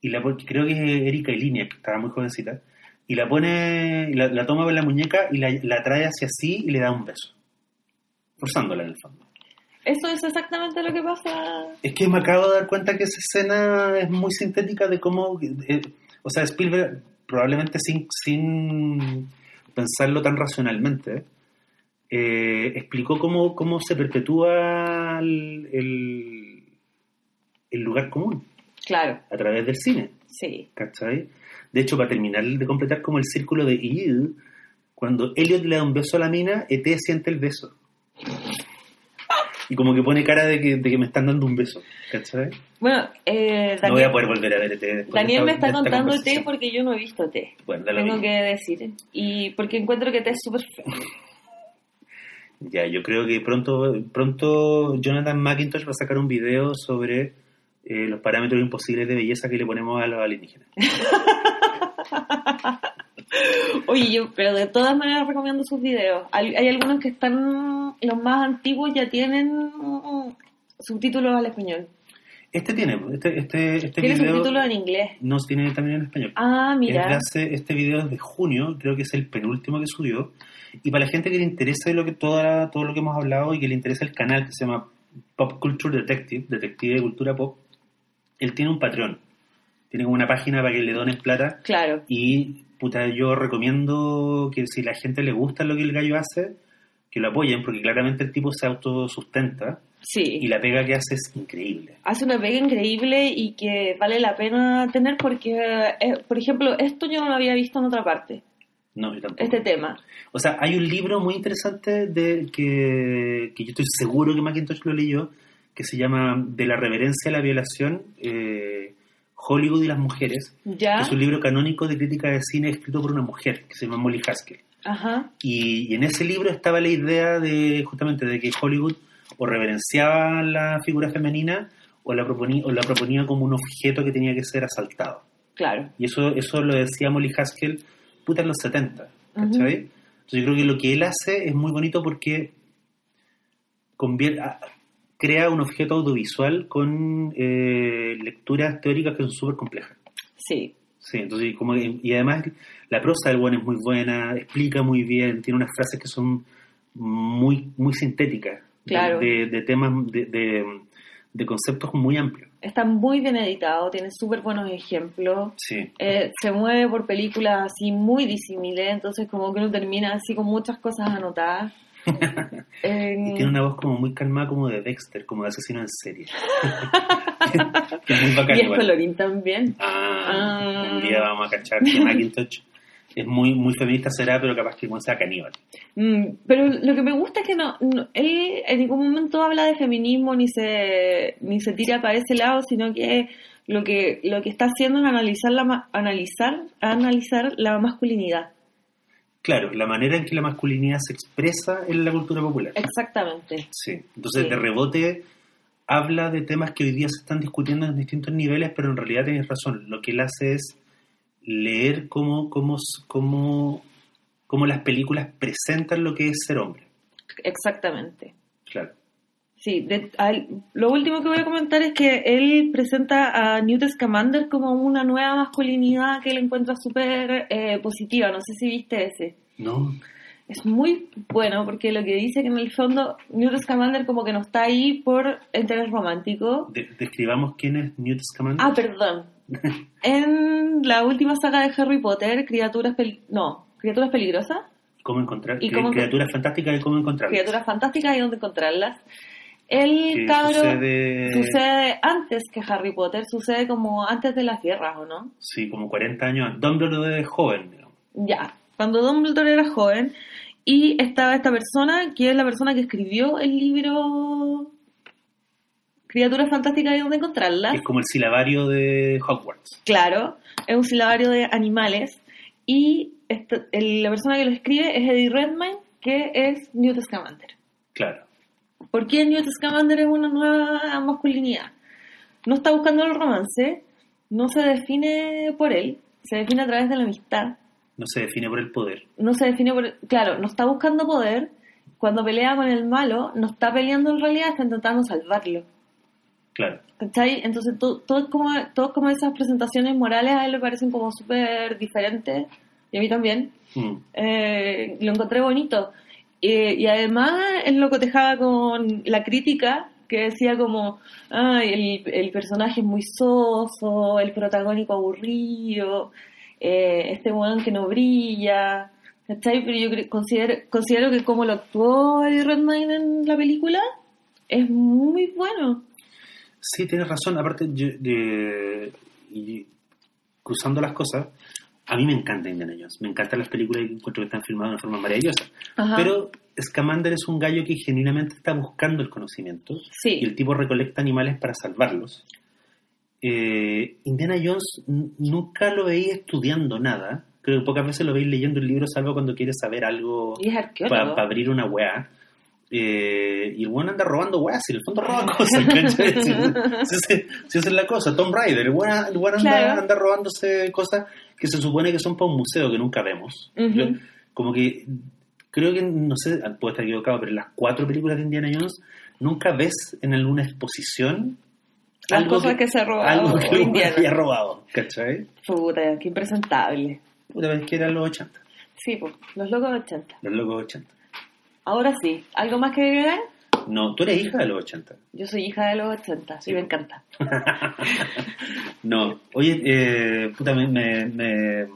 Y la pone- creo que es Erika Ilinia, que estaba muy jovencita. Y la pone, la, la toma por la muñeca y la, la trae hacia sí y le da un beso. Forzándola en el fondo. Eso es exactamente lo que pasa. Es que me acabo de dar cuenta que esa escena es muy sintética de cómo, eh, o sea, Spielberg probablemente sin, sin pensarlo tan racionalmente, eh, explicó cómo, cómo se perpetúa el, el, el lugar común Claro, a través del cine, sí. ¿cachai? De hecho, para terminar de completar como el círculo de Ew, cuando Elliot le da un beso a la mina, ET siente el beso. Y como que pone cara de que, de que me están dando un beso, ¿cachai? Bueno, eh, No voy a Daniel, poder volver a ver ET después de Daniel esta- me está de contando T conversación. porque yo no he visto T. Bueno, Tengo mismo. que decir. Y porque encuentro que T es súper feo. Ya, yo creo que pronto, pronto Jonathan McIntosh va a sacar un video sobre eh, los parámetros imposibles de belleza que le ponemos a los alienígenas. Oye, yo, pero de todas maneras recomiendo sus videos. Hay, hay algunos que están, los más antiguos ya tienen subtítulos al español. Este tiene, este, este, este Tiene video subtítulos en inglés. no tiene también en español. Ah, mira. este video es de junio, creo que es el penúltimo que subió. Y para la gente que le interese lo que toda, todo lo que hemos hablado y que le interesa el canal que se llama Pop Culture Detective, Detective de Cultura Pop, él tiene un Patreon. Tiene como una página para que le donen plata. Claro. Y puta, yo recomiendo que si la gente le gusta lo que el gallo hace, que lo apoyen, porque claramente el tipo se autosustenta Sí. y la pega que hace es increíble. Hace una pega increíble y que vale la pena tener porque, eh, por ejemplo, esto yo no lo había visto en otra parte, No, yo tampoco. este tema. O sea, hay un libro muy interesante de que, que yo estoy seguro que Macintosh lo leyó, que se llama De la reverencia a la violación, eh, Hollywood y las mujeres. ¿Ya? que Es un libro canónico de crítica de cine escrito por una mujer, que se llama Molly Haskell. Ajá. Y, y en ese libro estaba la idea de justamente de que Hollywood o reverenciaba la figura femenina o la proponía, o la proponía como un objeto que tenía que ser asaltado. Claro. Y eso, eso lo decía Molly Haskell puta en los 70, ¿cachai? Entonces yo creo que lo que él hace es muy bonito porque convier- a- crea un objeto audiovisual con eh, lecturas teóricas que son súper complejas. Sí. Sí, entonces como y además la prosa del buen es muy buena, explica muy bien, tiene unas frases que son muy muy sintéticas, de- Claro. de, de temas, de, de, de conceptos muy amplios. Está muy bien editado, tiene súper buenos ejemplos. Sí, Eh, se mueve por películas así muy disímiles, entonces como que uno termina así con muchas cosas anotadas. Y tiene una voz como muy calmada, como de Dexter, como de asesino en serie. que es muy bacán y es colorín también. Ah, Ah. un día vamos a cachar que Macintosh es muy, muy feminista será, pero capaz que sea caníbal. Mm, pero lo que me gusta es que no, no- él en ningún momento habla de feminismo ni se ni se tira para ese lado, sino que lo que lo que está haciendo es analizar la analizar analizar la masculinidad. Claro, la manera en que la masculinidad se expresa en la cultura popular. Exactamente. Sí, entonces Sí. de rebote habla de temas que hoy día se están discutiendo en distintos niveles, pero en realidad tienes razón. Lo que él hace es leer cómo, cómo, cómo, cómo las películas presentan lo que es ser hombre. Exactamente. Claro. Sí, de- al- lo último que voy a comentar es que él presenta a Newt Scamander como una nueva masculinidad que él encuentra súper eh, positiva. No sé si viste ese. No, Es muy bueno porque lo que dice que en el fondo Newt Scamander como que no está ahí por interés romántico. de- describamos quién es Newt Scamander. Ah, perdón. En la última saga de Harry Potter, criaturas pel- no, criaturas peligrosas, ¿Cómo encontrar? ¿Y cri- cómo- criaturas fantásticas y cómo encontrar. criaturas fantásticas y dónde encontrarlas. El cabro sucede- sucede antes que Harry Potter, sucede como antes de las guerras, ¿o no? Sí, como 40 años. Dumbledore de joven, digamos. Ya, cuando Dumbledore era joven y estaba esta persona, que es la persona que escribió el libro Criaturas Fantásticas y dónde encontrarlas. Es como el silabario de Hogwarts. Claro, es un silabario de animales y esta- el- la persona que lo escribe es Eddie Redmayne, que es Newt Scamander. Claro. ¿Por qué Newt Scamander es una nueva masculinidad? No está buscando el romance, no se define por él, se define a través de la amistad, No se define por el poder. no se define por... Claro, no está buscando poder, cuando pelea con el malo, no está peleando en realidad, está intentando salvarlo. Claro. ¿Cachai? Entonces, to- todo, como, todo es como esas presentaciones morales a él le parecen como súper diferentes, y a mí también. Mm. Eh, lo encontré bonito. Eh, y además él lo cotejaba con la crítica que decía como, ay, el, personaje es muy soso, el protagónico aburrido, eh, este weón que no brilla, ¿cachai? Pero yo considero, considero que como lo actuó Eddie Redmayne en la película, es muy bueno. Sí, tienes razón. Aparte, y cruzando las cosas, a mí me encanta Indiana Jones. Me encantan las películas y encuentro que están filmadas de una forma maravillosa. Ajá. Pero Scamander es un gallo que genuinamente está buscando el conocimiento. Sí. Y el tipo recolecta animales para salvarlos. Eh, Indiana Jones nunca lo veis estudiando nada. Creo que pocas veces lo veis leyendo un libro, salvo cuando quiere saber algo para arqueólogo. abrir una weá. Eh, y el weón anda robando weas, y en el fondo roba cosas. Si, esa es la cosa, Tom Raider, el el weón anda, Claro. anda robándose cosas que se supone que son para un museo que nunca vemos. Ujú. Yo- como que creo que, no sé, puedo estar equivocado, pero en las cuatro películas de Indiana Jones nunca ves en alguna exposición Las cosas que se ha robado algo que Indiana. haya robado, ¿cachai? Puta, qué impresentable. Una vez que eran los 80, Sí, pues, los locos 80. los locos 80. Ahora sí, ¿algo más que agregar? No, tú eres hija de los 80. Yo soy hija de los 80, sí, me encanta. No, oye, eh, puta, me, me, me-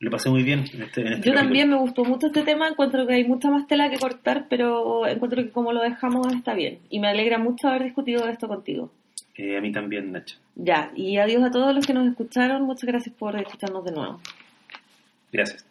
lo pasé muy bien en este, en este Yo capítulo. también me gustó mucho este tema, encuentro que hay mucha más tela que cortar, pero encuentro que como lo dejamos está bien. Y me alegra mucho haber discutido esto contigo. Eh, a mí también, Nacho. Ya, y adiós a todos los que nos escucharon, muchas gracias por escucharnos de nuevo. Gracias.